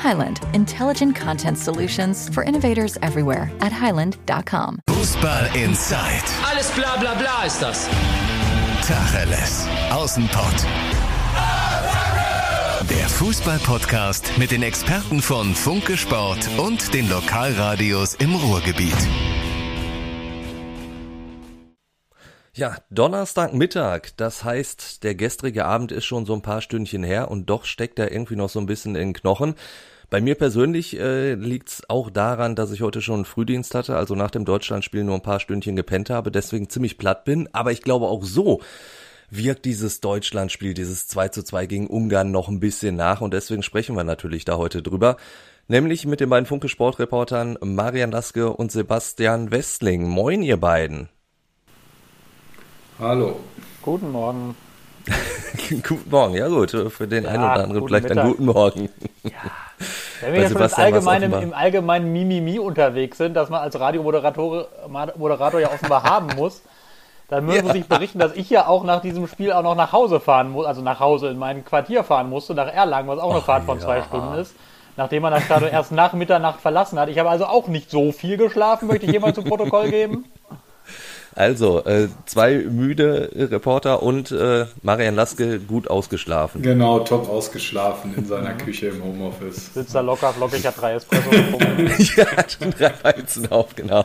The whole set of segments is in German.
Highland, intelligent content solutions for innovators everywhere at highland.com. Fußball Inside, Alles bla bla bla ist das. Tacheles, Außenpott. Der Fußball-Podcast mit den Experten von Funke Sport und den Lokalradios im Ruhrgebiet. Ja, Donnerstagmittag, das heißt, der gestrige Abend ist schon so ein paar Stündchen her und doch steckt er irgendwie noch so ein bisschen in den Knochen. Bei mir persönlich äh, liegt's auch daran, dass ich heute schon einen Frühdienst hatte, also nach dem Deutschlandspiel nur ein paar Stündchen gepennt habe, deswegen ziemlich platt bin. Aber ich glaube auch so wirkt dieses Deutschlandspiel, dieses 2 zu 2 gegen Ungarn noch ein bisschen nach und deswegen sprechen wir natürlich da heute drüber. Nämlich mit den beiden Funke Sportreportern Marian Laske und Sebastian Westling. Moin, ihr beiden. Hallo. Guten Morgen. guten Morgen, ja gut, für den Ja, einen oder anderen vielleicht Mittag. einen guten Morgen. Wenn Bei wir jetzt schon ins Sebastian war's allgemeine, offenbar- im allgemeinen Mimimi unterwegs sind, dass man als Radiomoderator Moderator ja offenbar haben muss, dann muss Ja. ich berichten, dass ich ja auch nach diesem Spiel auch noch nach Hause fahren muss, also nach Hause in mein Quartier fahren musste, nach Erlangen, was auch eine Ach Fahrt von ja. zwei Stunden ist. Nachdem man das Stadion erst nach Mitternacht verlassen hat. Ich habe also auch nicht so viel geschlafen, möchte ich jemand zu Protokoll geben. Also, äh, zwei müde Reporter und äh, Marian Laske gut ausgeschlafen. Genau, top ausgeschlafen in seiner Küche im Homeoffice. Sitzt da locker, flockig, hat drei Espresso getrunken. ja, schon drei Weizen auf, genau.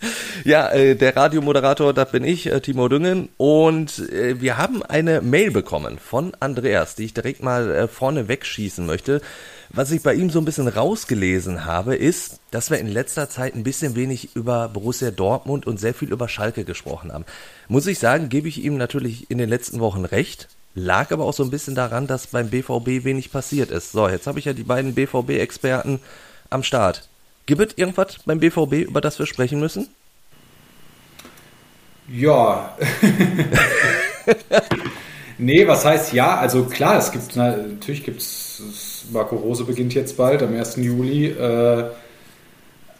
Ja, äh, der Radiomoderator, das bin ich, äh, Timo Düngen. Und äh, wir haben eine Mail bekommen von Andreas, die ich direkt mal vorne wegschießen möchte. Was ich bei ihm so ein bisschen rausgelesen habe, ist, dass wir in letzter Zeit ein bisschen wenig über Borussia Dortmund und sehr viel über Schalke gesprochen haben. Muss ich sagen, gebe ich ihm natürlich in den letzten Wochen recht. Lag aber auch so ein bisschen daran, dass beim BVB wenig passiert ist. So, jetzt habe ich ja die beiden BVB-Experten am Start. Gibt es irgendwas beim BVB, über das wir sprechen müssen? Ja. nee, was heißt ja? Also klar, es gibt na, natürlich gibt's Marco Rose beginnt jetzt bald am 1. Juli. Äh,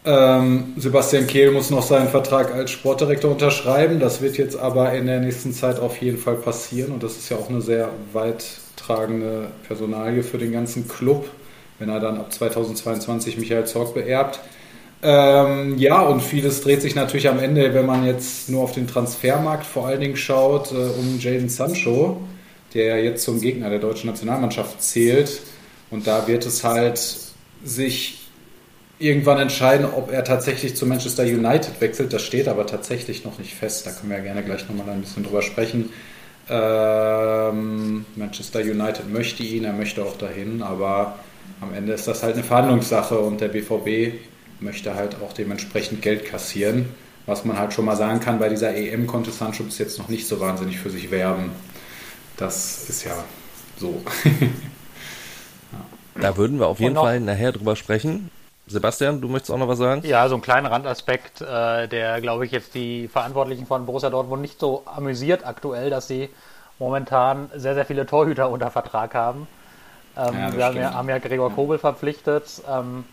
ähm, Sebastian Kehl muss noch seinen Vertrag als Sportdirektor unterschreiben. Das wird jetzt aber in der nächsten Zeit auf jeden Fall passieren und das ist ja auch eine sehr weittragende Personalie für den ganzen Club, wenn er dann ab 2022 Michael Zorg beerbt. Ähm, ja, und vieles dreht sich natürlich am Ende, wenn man jetzt nur auf den Transfermarkt vor allen Dingen schaut, äh, um Jaden Sancho, der ja jetzt zum Gegner der deutschen Nationalmannschaft zählt. Und da wird es halt sich irgendwann entscheiden, ob er tatsächlich zu Manchester United wechselt. Das steht aber tatsächlich noch nicht fest. Da können wir ja gerne gleich nochmal ein bisschen drüber sprechen. Ähm, Manchester United möchte ihn, er möchte auch dahin, aber am Ende ist das halt eine Verhandlungssache und der BVB möchte halt auch dementsprechend Geld kassieren. Was man halt schon mal sagen kann, bei dieser EM konnte Sancho bis jetzt noch nicht so wahnsinnig für sich werben. Das ist ja so. Da würden wir auf jeden Fall nachher drüber sprechen. Sebastian, du möchtest auch noch was sagen? Ja, so ein kleiner Randaspekt, äh, der, glaube ich, jetzt die Verantwortlichen von Borussia Dortmund nicht so amüsiert aktuell, dass sie momentan sehr, sehr viele Torhüter unter Vertrag haben. Ähm, Ja, wir haben ja, haben ja Gregor Kobel verpflichtet, ähm,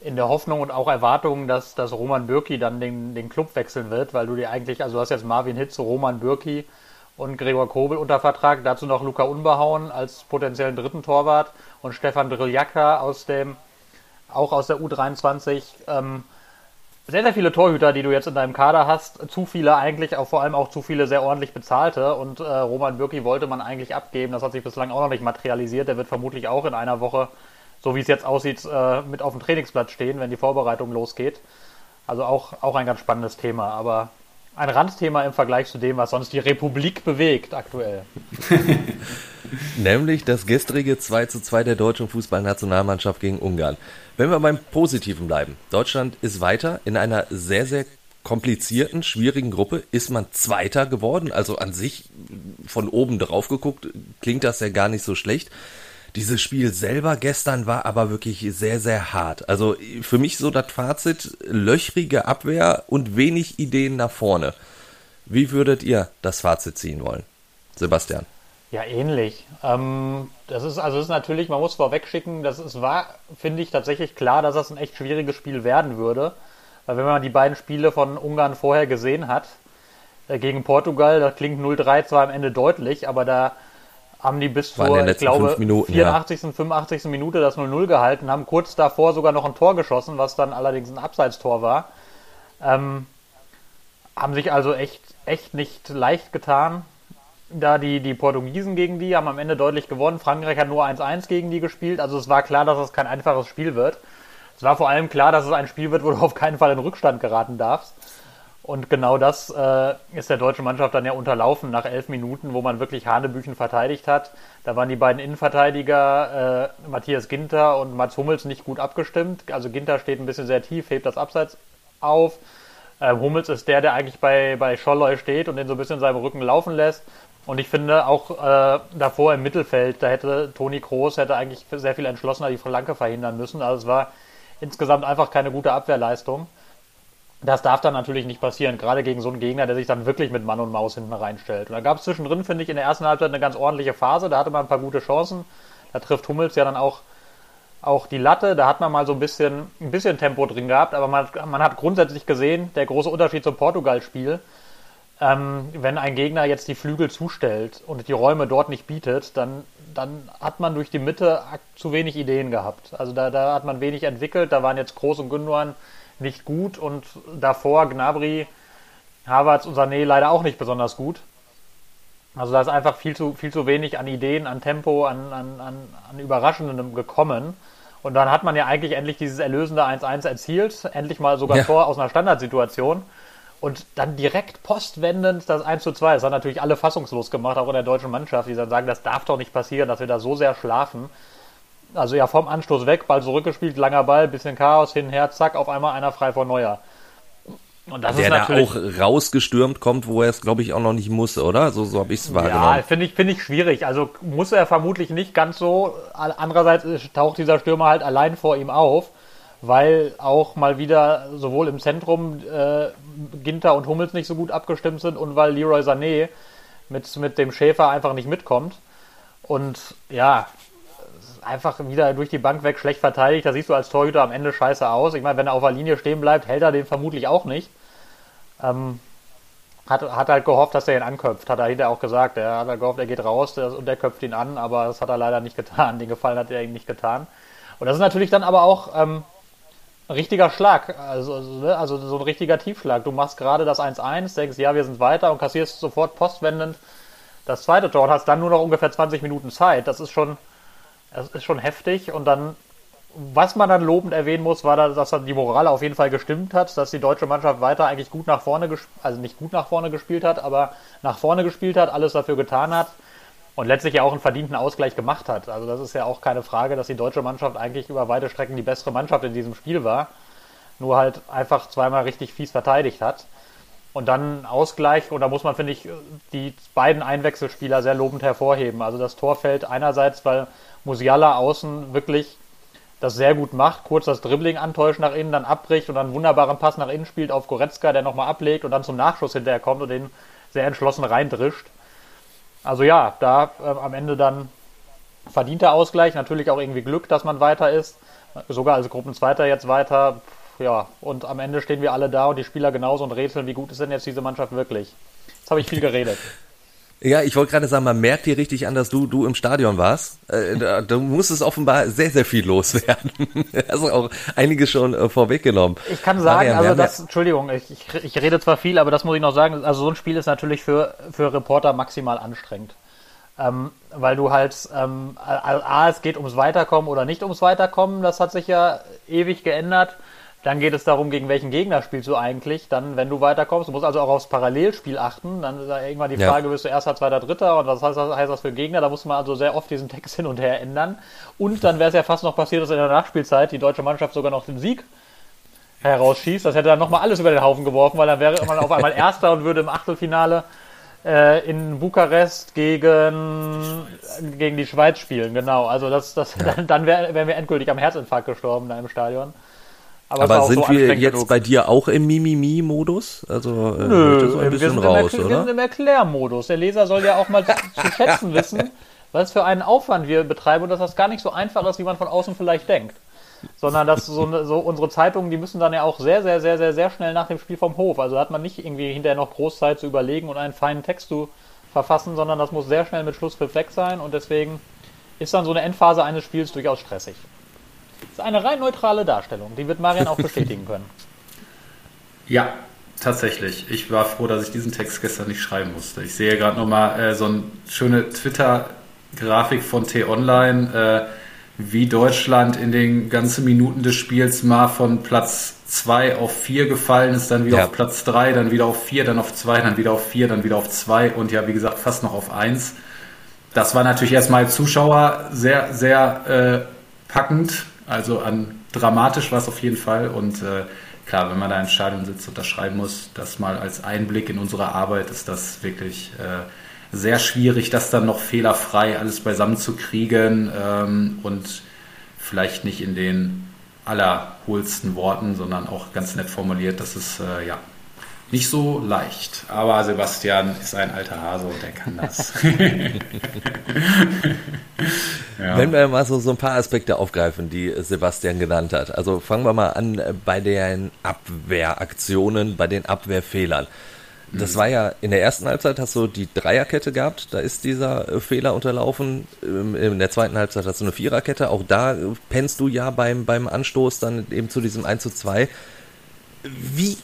in der Hoffnung und auch Erwartung, dass, dass Roman Bürki dann den, den Club wechseln wird, weil du dir eigentlich, also du hast jetzt Marvin Hitz, Roman Bürki und Gregor Kobel unter Vertrag, dazu noch Luca Unbehauen als potenziellen dritten Torwart und Stefan Driljaka aus dem auch aus der U23. Ähm, sehr, sehr viele Torhüter, die du jetzt in deinem Kader hast. Zu viele eigentlich, auch vor allem auch zu viele sehr ordentlich bezahlte. Und äh, Roman Bürki wollte man eigentlich abgeben. Das hat sich bislang auch noch nicht materialisiert. Der wird vermutlich auch in einer Woche, so wie es jetzt aussieht, äh, mit auf dem Trainingsplatz stehen, wenn die Vorbereitung losgeht. Also auch, auch ein ganz spannendes Thema. Aber ein Randthema im Vergleich zu dem, was sonst die Republik bewegt aktuell. Nämlich das gestrige 2 zu 2 der deutschen Fußballnationalmannschaft gegen Ungarn. Wenn wir beim Positiven bleiben. Deutschland ist weiter in einer sehr, sehr komplizierten, schwierigen Gruppe. Ist man Zweiter geworden. Also an sich von oben drauf geguckt klingt das ja gar nicht so schlecht. Dieses Spiel selber gestern war aber wirklich sehr, sehr hart. Also für mich so das Fazit, löchrige Abwehr und wenig Ideen nach vorne. Wie würdet ihr das Fazit ziehen wollen? Sebastian. Ja, ähnlich. Ähm, das ist also das ist natürlich, man muss vorweg schicken, das ist, war, finde ich, tatsächlich klar, dass das ein echt schwieriges Spiel werden würde. Weil wenn man die beiden Spiele von Ungarn vorher gesehen hat, äh, gegen Portugal, da klingt 0-3 zwar am Ende deutlich, aber da haben die bis zur, ich glaube, Minuten, 84. Ja. 85. Minute das 0-0 gehalten, haben kurz davor sogar noch ein Tor geschossen, was dann allerdings ein Abseitstor war. Ähm, haben sich also echt, echt nicht leicht getan. Da die, die Portugiesen gegen die haben am Ende deutlich gewonnen. Frankreich hat nur 1-1 gegen die gespielt. Also es war klar, dass es kein einfaches Spiel wird. Es war vor allem klar, dass es ein Spiel wird, wo du auf keinen Fall in Rückstand geraten darfst. Und genau das äh, ist der deutschen Mannschaft dann ja unterlaufen nach elf Minuten, wo man wirklich Hanebüchen verteidigt hat. Da waren die beiden Innenverteidiger, äh, Matthias Ginter und Mats Hummels, nicht gut abgestimmt. Also Ginter steht ein bisschen sehr tief, hebt das Abseits auf. Äh, Hummels ist der, der eigentlich bei, bei Scholloy steht und den so ein bisschen in seinem Rücken laufen lässt. Und ich finde auch äh, davor im Mittelfeld, da hätte Toni Kroos hätte eigentlich sehr viel entschlossener die Flanke verhindern müssen. Also es war insgesamt einfach keine gute Abwehrleistung. Das darf dann natürlich nicht passieren, gerade gegen so einen Gegner, der sich dann wirklich mit Mann und Maus hinten reinstellt. Und da gab es zwischendrin, finde ich, in der ersten Halbzeit eine ganz ordentliche Phase. Da hatte man ein paar gute Chancen. Da trifft Hummels ja dann auch, auch die Latte. Da hat man mal so ein bisschen, ein bisschen Tempo drin gehabt. Aber man, man hat grundsätzlich gesehen, der große Unterschied zum Portugal-Spiel, ähm, wenn ein Gegner jetzt die Flügel zustellt und die Räume dort nicht bietet, dann, dann hat man durch die Mitte zu wenig Ideen gehabt. Also da, da hat man wenig entwickelt. Da waren jetzt Groß und Gündogan nicht gut und davor Gnabry, Havertz und Sané leider auch nicht besonders gut. Also da ist einfach viel zu, viel zu wenig an Ideen, an Tempo, an, an, an, an Überraschendem gekommen. Und dann hat man ja eigentlich endlich dieses erlösende 1-1 erzielt, endlich mal sogar ja. vor aus einer Standardsituation. Und dann direkt postwendend das 1 2. Das hat natürlich alle fassungslos gemacht, auch in der deutschen Mannschaft, die dann sagen, das darf doch nicht passieren, dass wir da so sehr schlafen also ja vom Anstoß weg, Ball zurückgespielt, langer Ball, bisschen Chaos, hin, her, zack, auf einmal einer frei vor Neuer. Und das der ist natürlich, da auch rausgestürmt kommt, wo er es, glaube ich, auch noch nicht muss, oder? So, so habe ich es wahrgenommen. Ja, finde ich, finde ich schwierig. Also muss er vermutlich nicht ganz so. Andererseits taucht dieser Stürmer halt allein vor ihm auf, weil auch mal wieder sowohl im Zentrum äh, Ginter und Hummels nicht so gut abgestimmt sind und weil Leroy Sané mit, mit dem Schäfer einfach nicht mitkommt. Und ja, einfach wieder durch die Bank weg schlecht verteidigt. Da siehst du als Torhüter am Ende scheiße aus. Ich meine, wenn er auf der Linie stehen bleibt, hält er den vermutlich auch nicht. Ähm, hat, hat halt gehofft, dass er ihn anköpft. Hat er hinterher auch gesagt. Er hat halt gehofft, er geht raus und der köpft ihn an, aber das hat er leider nicht getan. Den Gefallen hat er ihm nicht getan. Und das ist natürlich dann aber auch ähm, ein richtiger Schlag. Also, also, ne, also so ein richtiger Tiefschlag. Du machst gerade das 1-1, denkst, ja, wir sind weiter und kassierst sofort postwendend das zweite Tor und hast dann nur noch ungefähr 20 Minuten Zeit. Das ist schon das ist schon heftig. Und dann, was man dann lobend erwähnen muss, war, dass dann die Moral auf jeden Fall gestimmt hat, dass die deutsche Mannschaft weiter eigentlich gut nach vorne, also nicht gut nach vorne gespielt hat, aber nach vorne gespielt hat, alles dafür getan hat und letztlich ja auch einen verdienten Ausgleich gemacht hat. Also das ist ja auch keine Frage, dass die deutsche Mannschaft eigentlich über weite Strecken die bessere Mannschaft in diesem Spiel war, nur halt einfach zweimal richtig fies verteidigt hat. Und dann Ausgleich, und da muss man, finde ich, die beiden Einwechselspieler sehr lobend hervorheben. Also das Tor fällt einerseits, weil Musiala außen wirklich das sehr gut macht, kurz das Dribbling antäuscht nach innen, dann abbricht und dann einen wunderbaren Pass nach innen spielt auf Goretzka, der nochmal ablegt und dann zum Nachschuss hinterher kommt und den sehr entschlossen reindrischt. Also ja, da äh, am Ende dann verdienter Ausgleich, natürlich auch irgendwie Glück, dass man weiter ist, sogar als Gruppenzweiter jetzt weiter, ja, und am Ende stehen wir alle da und die Spieler genauso und rätseln, wie gut ist denn jetzt diese Mannschaft wirklich. Jetzt habe ich viel geredet. Ja, ich wollte gerade sagen, man merkt dir richtig an, dass du, du im Stadion warst. Äh, du musstest offenbar sehr, sehr viel loswerden. also auch einiges schon äh, vorweggenommen. Ich kann sagen, Marian, also das, ja Entschuldigung, ich, ich, ich rede zwar viel, aber das muss ich noch sagen, also so ein Spiel ist natürlich für, für Reporter maximal anstrengend. Ähm, weil du halt, ähm, A, es geht ums Weiterkommen oder nicht ums Weiterkommen, das hat sich ja ewig geändert. Dann geht es darum, gegen welchen Gegner spielst du eigentlich. Dann, wenn du weiterkommst, du musst also auch aufs Parallelspiel achten. Dann ist irgendwann die Frage, ja. bist du erster, zweiter, dritter und was heißt das, heißt das für Gegner? Da muss man also sehr oft diesen Text hin und her ändern. Und dann wäre es ja fast noch passiert, dass in der Nachspielzeit die deutsche Mannschaft sogar noch den Sieg herausschießt. Das hätte dann nochmal alles über den Haufen geworfen, weil dann wäre man auf einmal Erster und würde im Achtelfinale äh, in Bukarest gegen, gegen die Schweiz spielen, genau. Also das, das, ja. dann, dann wär, wären wir endgültig am Herzinfarkt gestorben da im Stadion. Aber, Aber sind so wir jetzt genug. bei dir auch im Mimimi-Modus? Also äh, Nö, so ein bisschen wir, sind raus, im oder? wir sind im Erklärmodus. Der Leser soll ja auch mal zu, zu schätzen wissen, was für einen Aufwand wir betreiben und dass das gar nicht so einfach ist, wie man von außen vielleicht denkt sondern dass so, so, unsere Zeitungen, die müssen dann ja auch sehr, sehr, sehr, sehr, sehr schnell nach dem Spiel vom Hof. Also hat man nicht irgendwie hinterher noch Großzeit zu überlegen und einen feinen Text zu verfassen, sondern das muss sehr schnell mit Schlusspfiff weg sein und deswegen ist dann so eine Endphase eines Spiels durchaus stressig. Das ist eine rein neutrale Darstellung, die wird Marian auch bestätigen können. Ja, tatsächlich. Ich war froh, dass ich diesen Text gestern nicht schreiben musste. Ich sehe gerade nochmal äh, so eine schöne Twitter-Grafik von T-Online. Äh, wie Deutschland in den ganzen Minuten des Spiels mal von Platz 2 auf 4 gefallen ist, dann wieder ja. auf Platz 3, dann wieder auf 4, dann auf 2, dann wieder auf 4, dann wieder auf 2 und ja, wie gesagt, fast noch auf 1. Das war natürlich erstmal als Zuschauer sehr, sehr äh, packend, also an dramatisch war es auf jeden Fall und äh, klar, wenn man da im Stadion sitzt und das schreiben muss, das mal als Einblick in unsere Arbeit ist das wirklich äh, sehr schwierig, das dann noch fehlerfrei alles beisammen zu kriegen ähm, und vielleicht nicht in den allerhohlsten Worten, sondern auch ganz nett formuliert. Das ist äh, ja nicht so leicht. Aber Sebastian ist ein alter Hase und er kann das. ja. Wenn wir mal so, so ein paar Aspekte aufgreifen, die Sebastian genannt hat. Also fangen wir mal an bei den Abwehraktionen, bei den Abwehrfehlern. Das war ja in der ersten Halbzeit hast du die Dreierkette gehabt, da ist dieser äh, Fehler unterlaufen. Ähm, in der zweiten Halbzeit hast du eine Viererkette, auch da äh, pennst du ja beim, beim Anstoß dann eben zu diesem 1 zu 2. Wie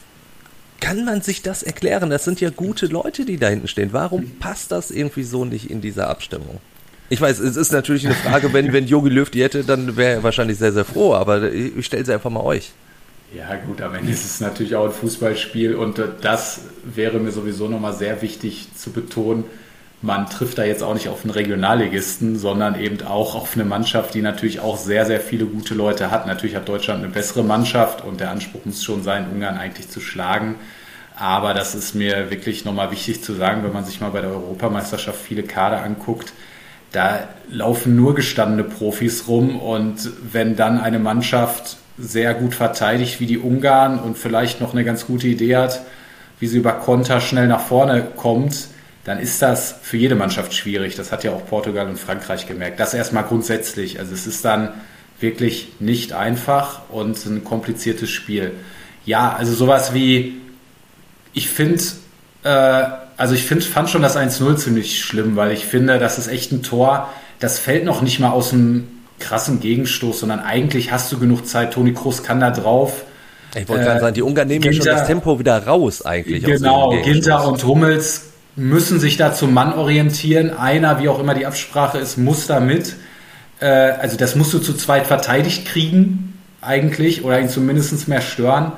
kann man sich das erklären? Das sind ja gute Leute, die da hinten stehen. Warum passt das irgendwie so nicht in dieser Abstimmung? Ich weiß, es ist natürlich eine Frage, wenn, wenn Jogi Löw die hätte, dann wäre er wahrscheinlich sehr, sehr froh, aber ich stelle sie einfach mal euch. Ja, gut, am Ende ist es natürlich auch ein Fußballspiel und äh, das wäre mir sowieso nochmal sehr wichtig zu betonen. Man trifft da jetzt auch nicht auf einen Regionalligisten, sondern eben auch auf eine Mannschaft, die natürlich auch sehr, sehr viele gute Leute hat. Natürlich hat Deutschland eine bessere Mannschaft und der Anspruch muss schon sein, Ungarn eigentlich zu schlagen. Aber das ist mir wirklich nochmal wichtig zu sagen, wenn man sich mal bei der Europameisterschaft viele Kader anguckt, da laufen nur gestandene Profis rum und wenn dann eine Mannschaft sehr gut verteidigt wie die Ungarn und vielleicht noch eine ganz gute Idee hat, wie sie über Konter schnell nach vorne kommt, dann ist das für jede Mannschaft schwierig. Das hat ja auch Portugal und Frankreich gemerkt. Das erstmal grundsätzlich. Also es ist dann wirklich nicht einfach und ein kompliziertes Spiel. Ja, also sowas wie, ich finde, äh, also ich find, fand schon das 1-0 ziemlich schlimm, weil ich finde, das ist echt ein Tor, das fällt noch nicht mal aus dem krassen Gegenstoß, sondern eigentlich hast du genug Zeit. Toni Kroos kann da drauf. Ich wollte gerade äh, sagen, die Ungarn nehmen Ginter, schon das Tempo wieder raus eigentlich. Genau, Ginter und Hummels müssen sich da zum Mann orientieren. Einer, wie auch immer die Absprache ist, muss da mit. Äh, also das musst du zu zweit verteidigt kriegen eigentlich oder ihn zumindest mehr stören.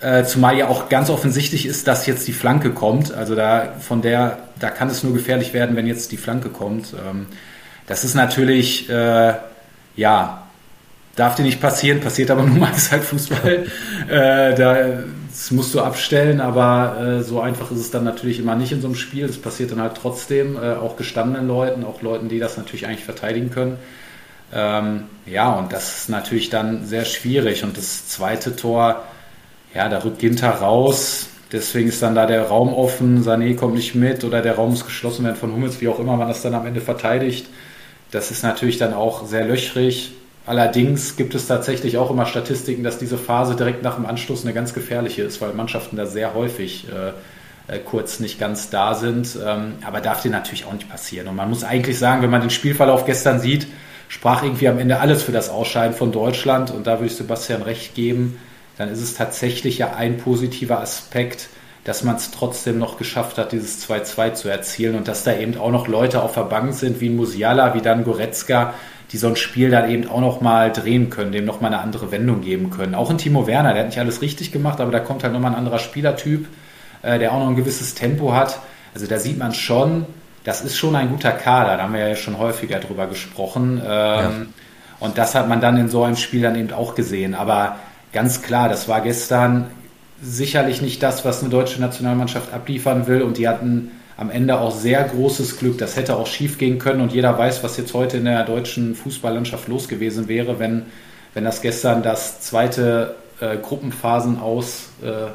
Äh, zumal ja auch ganz offensichtlich ist, dass jetzt die Flanke kommt. Also da von der, da kann es nur gefährlich werden, wenn jetzt die Flanke kommt. Ähm, das ist natürlich äh, ja, darf dir nicht passieren, passiert aber nun mal, ist halt Fußball. äh, da, das musst du abstellen, aber äh, so einfach ist es dann natürlich immer nicht in so einem Spiel. Das passiert dann halt trotzdem, äh, auch gestandenen Leuten, auch Leuten, die das natürlich eigentlich verteidigen können. Ähm, ja, und das ist natürlich dann sehr schwierig. Und das zweite Tor, ja, da rückt Ginter raus. Deswegen ist dann da der Raum offen, Sané kommt nicht mit oder der Raum muss geschlossen werden von Hummels, wie auch immer man das dann am Ende verteidigt. Das ist natürlich dann auch sehr löchrig. Allerdings gibt es tatsächlich auch immer Statistiken, dass diese Phase direkt nach dem Anstoß eine ganz gefährliche ist, weil Mannschaften da sehr häufig äh, äh, kurz nicht ganz da sind. Ähm, aber darf dir natürlich auch nicht passieren. Und man muss eigentlich sagen, wenn man den Spielverlauf gestern sieht, sprach irgendwie am Ende alles für das Ausscheiden von Deutschland. Und da würde ich Sebastian recht geben. Dann ist es tatsächlich ja ein positiver Aspekt, dass man es trotzdem noch geschafft hat, dieses 2-2 zu erzielen und dass da eben auch noch Leute auf der Bank sind, wie Musiala, wie dann Goretzka, die so ein Spiel dann eben auch noch mal drehen können, dem noch mal eine andere Wendung geben können. Auch ein Timo Werner, der hat nicht alles richtig gemacht, aber da kommt halt noch mal ein anderer Spielertyp, äh, der auch noch ein gewisses Tempo hat. Also da sieht man schon, das ist schon ein guter Kader, da haben wir ja schon häufiger drüber gesprochen. Ähm, ja. Und das hat man dann in so einem Spiel dann eben auch gesehen. Aber ganz klar, das war gestern sicherlich nicht das, was eine deutsche Nationalmannschaft abliefern will. Und die hatten am Ende auch sehr großes Glück. Das hätte auch schief gehen können und jeder weiß, was jetzt heute in der deutschen Fußballlandschaft los gewesen wäre, wenn, wenn das gestern das zweite äh, Gruppenphasen aus äh,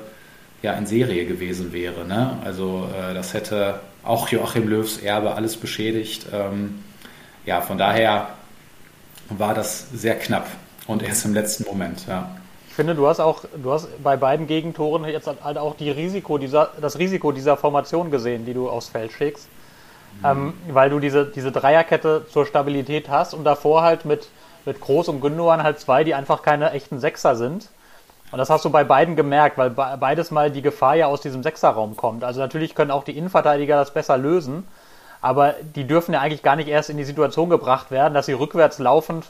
ja, in Serie gewesen wäre. Ne? Also äh, das hätte auch Joachim Löws Erbe alles beschädigt. Ähm, ja, von daher war das sehr knapp und erst im letzten Moment. Ja. Ich finde, du hast auch, du hast bei beiden Gegentoren jetzt halt auch die Risiko dieser, das Risiko dieser Formation gesehen, die du aufs Feld schickst. Mhm. Ähm, weil du diese, diese Dreierkette zur Stabilität hast und davor halt mit, mit Groß und Gündogan halt zwei, die einfach keine echten Sechser sind. Und das hast du bei beiden gemerkt, weil beides mal die Gefahr ja aus diesem Sechserraum kommt. Also natürlich können auch die Innenverteidiger das besser lösen, aber die dürfen ja eigentlich gar nicht erst in die Situation gebracht werden, dass sie rückwärts laufend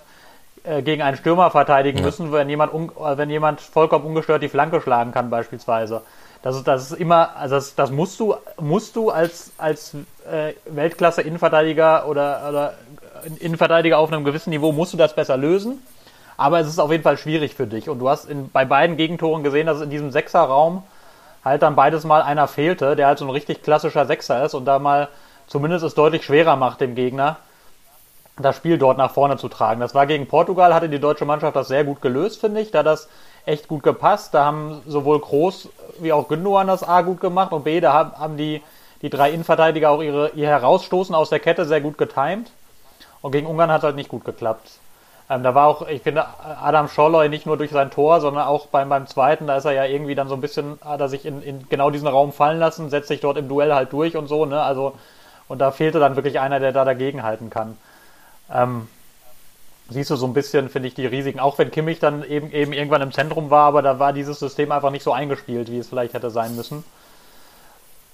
gegen einen Stürmer verteidigen ja. müssen, wenn jemand, äh, wenn jemand vollkommen ungestört die Flanke schlagen kann beispielsweise. Das ist, das ist immer, also das, das musst du, musst du als, als äh, Weltklasse-Innenverteidiger oder, oder Innenverteidiger auf einem gewissen Niveau, musst du das besser lösen. Aber es ist auf jeden Fall schwierig für dich. Und du hast in, bei beiden Gegentoren gesehen, dass es in diesem Sechserraum halt dann beides Mal einer fehlte, der halt so ein richtig klassischer Sechser ist und da mal zumindest es deutlich schwerer macht dem Gegner, das Spiel dort nach vorne zu tragen. Das war gegen Portugal, hatte die deutsche Mannschaft das sehr gut gelöst, finde ich. Da das echt gut gepasst. Da haben sowohl Groß wie auch Gündogan das A gut gemacht und B, da haben die, die drei Innenverteidiger auch ihre, ihr Herausstoßen aus der Kette sehr gut getimt. Und gegen Ungarn hat es halt nicht gut geklappt. Ähm, da war auch, ich finde, Adam Scholloy nicht nur durch sein Tor, sondern auch beim, beim zweiten, da ist er ja irgendwie dann so ein bisschen, hat er sich in, in genau diesen Raum fallen lassen, setzt sich dort im Duell halt durch und so, ne? Also, und da fehlte dann wirklich einer, der da dagegenhalten kann. Ähm, siehst du so ein bisschen, finde ich, die Risiken, auch wenn Kimmich dann eben, eben irgendwann im Zentrum war, aber da war dieses System einfach nicht so eingespielt, wie es vielleicht hätte sein müssen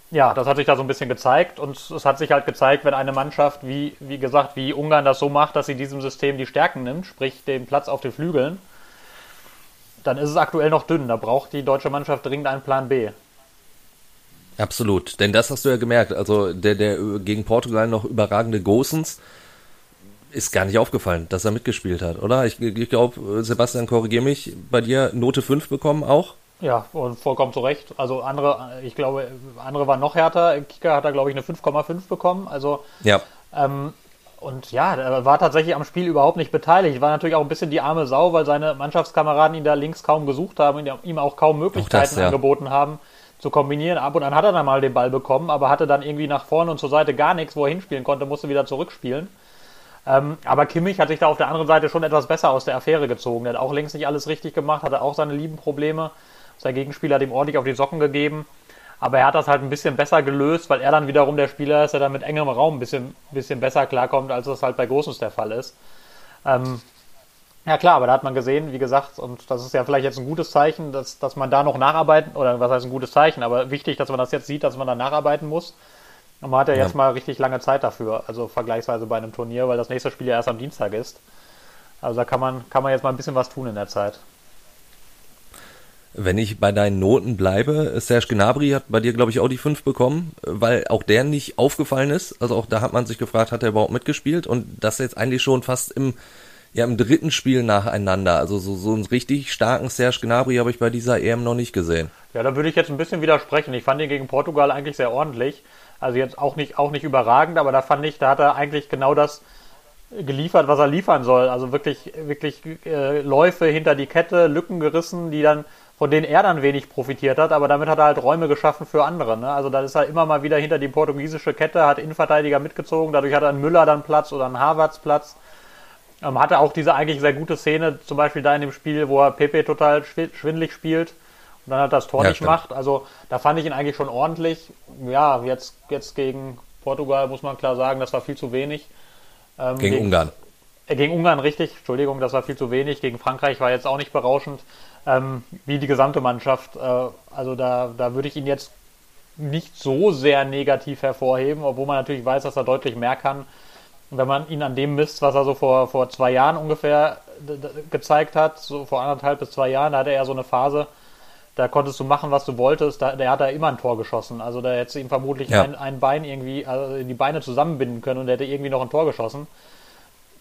ja, das hat sich da so ein bisschen gezeigt und es hat sich halt gezeigt, wenn eine Mannschaft, wie, wie gesagt, wie Ungarn das so macht, dass sie diesem System die Stärken nimmt, sprich den Platz auf den Flügeln, dann ist es aktuell noch dünn. Da braucht die deutsche Mannschaft dringend einen Plan B. Absolut, denn das hast du ja gemerkt. Also der, der gegen Portugal noch überragende Gosens ist gar nicht aufgefallen, dass er mitgespielt hat, oder? Ich, ich glaube, Sebastian, korrigier mich, bei dir Note 5 bekommen auch? Ja, und vollkommen zu Recht. Also andere, ich glaube, andere waren noch härter. Kika hat da, glaube ich, eine 5,5 bekommen. Also ja. Ähm, und ja, er war tatsächlich am Spiel überhaupt nicht beteiligt. War natürlich auch ein bisschen die arme Sau, weil seine Mannschaftskameraden ihn da links kaum gesucht haben und ihm auch kaum Möglichkeiten auch das, ja. angeboten haben zu kombinieren. Ab und an hat er dann mal den Ball bekommen, aber hatte dann irgendwie nach vorne und zur Seite gar nichts, wo er hinspielen konnte, musste wieder zurückspielen. Ähm, aber Kimmich hat sich da auf der anderen Seite schon etwas besser aus der Affäre gezogen. Er hat auch längst nicht alles richtig gemacht, hatte auch seine lieben Probleme. Sein Gegenspieler hat ihm ordentlich auf die Socken gegeben. Aber er hat das halt ein bisschen besser gelöst, weil er dann wiederum der Spieler ist, der dann mit engem Raum ein bisschen, bisschen besser klarkommt, als das halt bei Großens der Fall ist. Ähm, ja klar, aber da hat man gesehen, wie gesagt, und das ist ja vielleicht jetzt ein gutes Zeichen, dass, dass man da noch nacharbeiten, oder was heißt ein gutes Zeichen, aber wichtig, dass man das jetzt sieht, dass man da nacharbeiten muss. Und man hat ja, ja. jetzt mal richtig lange Zeit dafür, also vergleichsweise bei einem Turnier, weil das nächste Spiel ja erst am Dienstag ist. Also da kann man, kann man jetzt mal ein bisschen was tun in der Zeit. Wenn ich bei deinen Noten bleibe, Serge Gnabry hat bei dir, glaube ich, auch die 5 bekommen, weil auch der nicht aufgefallen ist. Also auch da hat man sich gefragt, hat er überhaupt mitgespielt? Und das jetzt eigentlich schon fast im, ja, im dritten Spiel nacheinander. Also so, so einen richtig starken Serge Gnabry habe ich bei dieser EM noch nicht gesehen. Ja, da würde ich jetzt ein bisschen widersprechen. Ich fand ihn gegen Portugal eigentlich sehr ordentlich. Also jetzt auch nicht, auch nicht überragend, aber da fand ich, da hat er eigentlich genau das geliefert, was er liefern soll. Also wirklich, wirklich äh, Läufe hinter die Kette, Lücken gerissen, die dann von denen er dann wenig profitiert hat, aber damit hat er halt Räume geschaffen für andere. Ne? Also da ist er immer mal wieder hinter die portugiesische Kette, hat Innenverteidiger mitgezogen, dadurch hat er einen Müller dann Platz oder einen Harvards Platz. Ähm, hatte auch diese eigentlich sehr gute Szene, zum Beispiel da in dem Spiel, wo er Pepe total schwindlig spielt und dann hat das Tor ja, nicht gemacht. Also da fand ich ihn eigentlich schon ordentlich. Ja, jetzt, jetzt gegen Portugal muss man klar sagen, das war viel zu wenig. Ähm, gegen, gegen Ungarn. Äh, gegen Ungarn, richtig. Entschuldigung, das war viel zu wenig. Gegen Frankreich war jetzt auch nicht berauschend ähm, wie die gesamte Mannschaft. Äh, also da, da würde ich ihn jetzt nicht so sehr negativ hervorheben, obwohl man natürlich weiß, dass er deutlich mehr kann. Und wenn man ihn an dem misst, was er so vor, vor zwei Jahren ungefähr gezeigt hat, so vor anderthalb bis zwei Jahren, da hatte er so eine Phase, da konntest du machen, was du wolltest, da, der hat da immer ein Tor geschossen. Also da hättest du ihm vermutlich ja. ein, ein, Bein irgendwie, also die Beine zusammenbinden können und er hätte irgendwie noch ein Tor geschossen.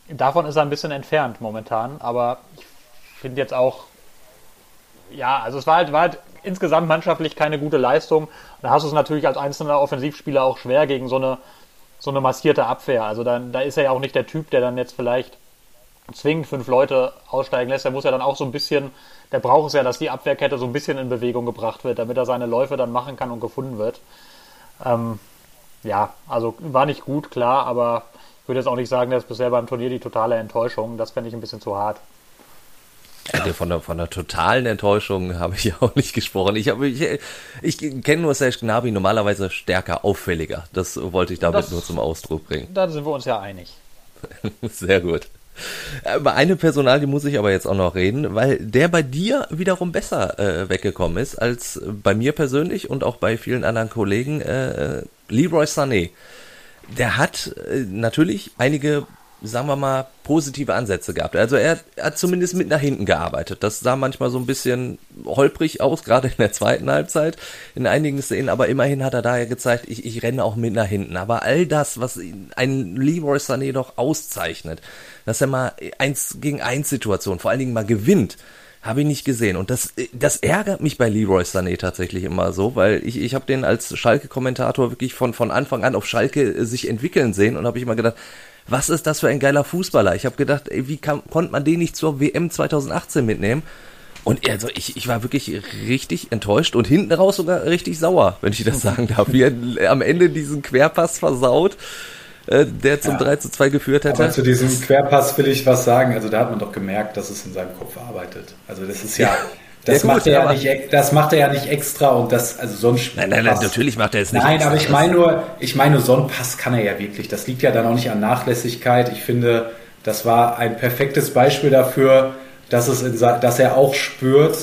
Davon ist er ein bisschen entfernt momentan, aber ich finde jetzt auch, ja, also es war halt, war halt insgesamt mannschaftlich keine gute Leistung. Da hast du es natürlich als einzelner Offensivspieler auch schwer gegen so eine, so eine massierte Abwehr. Also dann, da ist er ja auch nicht der Typ, der dann jetzt vielleicht zwingend fünf Leute aussteigen lässt. Der muss ja dann auch so ein bisschen, der braucht es ja, dass die Abwehrkette so ein bisschen in Bewegung gebracht wird, damit er seine Läufe dann machen kann und gefunden wird. Ähm, ja, also war nicht gut, klar, aber ich würde jetzt auch nicht sagen, dass bisher beim Turnier die totale Enttäuschung. Das fände ich ein bisschen zu hart. Von der, von der totalen Enttäuschung habe ich auch nicht gesprochen. Ich, habe, ich, ich kenne nur Serge Gnabry normalerweise stärker, auffälliger. Das wollte ich damit das, nur zum Ausdruck bringen. Da sind wir uns ja einig. Sehr gut. Über eine Personal, die muss ich aber jetzt auch noch reden, weil der bei dir wiederum besser äh, weggekommen ist als bei mir persönlich und auch bei vielen anderen Kollegen. Äh, Leroy Sané. Der hat äh, natürlich einige sagen wir mal, positive Ansätze gehabt. Also er hat zumindest mit nach hinten gearbeitet. Das sah manchmal so ein bisschen holprig aus, gerade in der zweiten Halbzeit, in einigen Szenen, aber immerhin hat er daher gezeigt, ich, ich renne auch mit nach hinten. Aber all das, was ein Leroy Sané doch auszeichnet, dass er mal eins gegen eins Situation, vor allen Dingen mal gewinnt, habe ich nicht gesehen. Und das, das ärgert mich bei Leroy Sané tatsächlich immer so, weil ich, ich habe den als Schalke-Kommentator wirklich von, von Anfang an auf Schalke sich entwickeln sehen und habe ich immer gedacht, was ist das für ein geiler Fußballer? Ich habe gedacht, ey, wie kann, konnte man den nicht zur WM 2018 mitnehmen? Und also ich, ich war wirklich richtig enttäuscht und hinten raus sogar richtig sauer, wenn ich das sagen darf. Wie er am Ende diesen Querpass versaut, äh, der zum ja. 3 zu 2 geführt hätte. Aber zu diesem Querpass will ich was sagen. Also da hat man doch gemerkt, dass es in seinem Kopf arbeitet. Also das ist ja, das, ja, macht gut, er ja nicht, das macht er ja nicht extra und das, also so ein Nein, nein, nein, natürlich macht er es nicht Nein, extra. aber ich meine nur, ich meine nur, so ein Pass kann er ja wirklich. Das liegt ja dann auch nicht an Nachlässigkeit. Ich finde, das war ein perfektes Beispiel dafür, dass, es in, dass er auch spürt,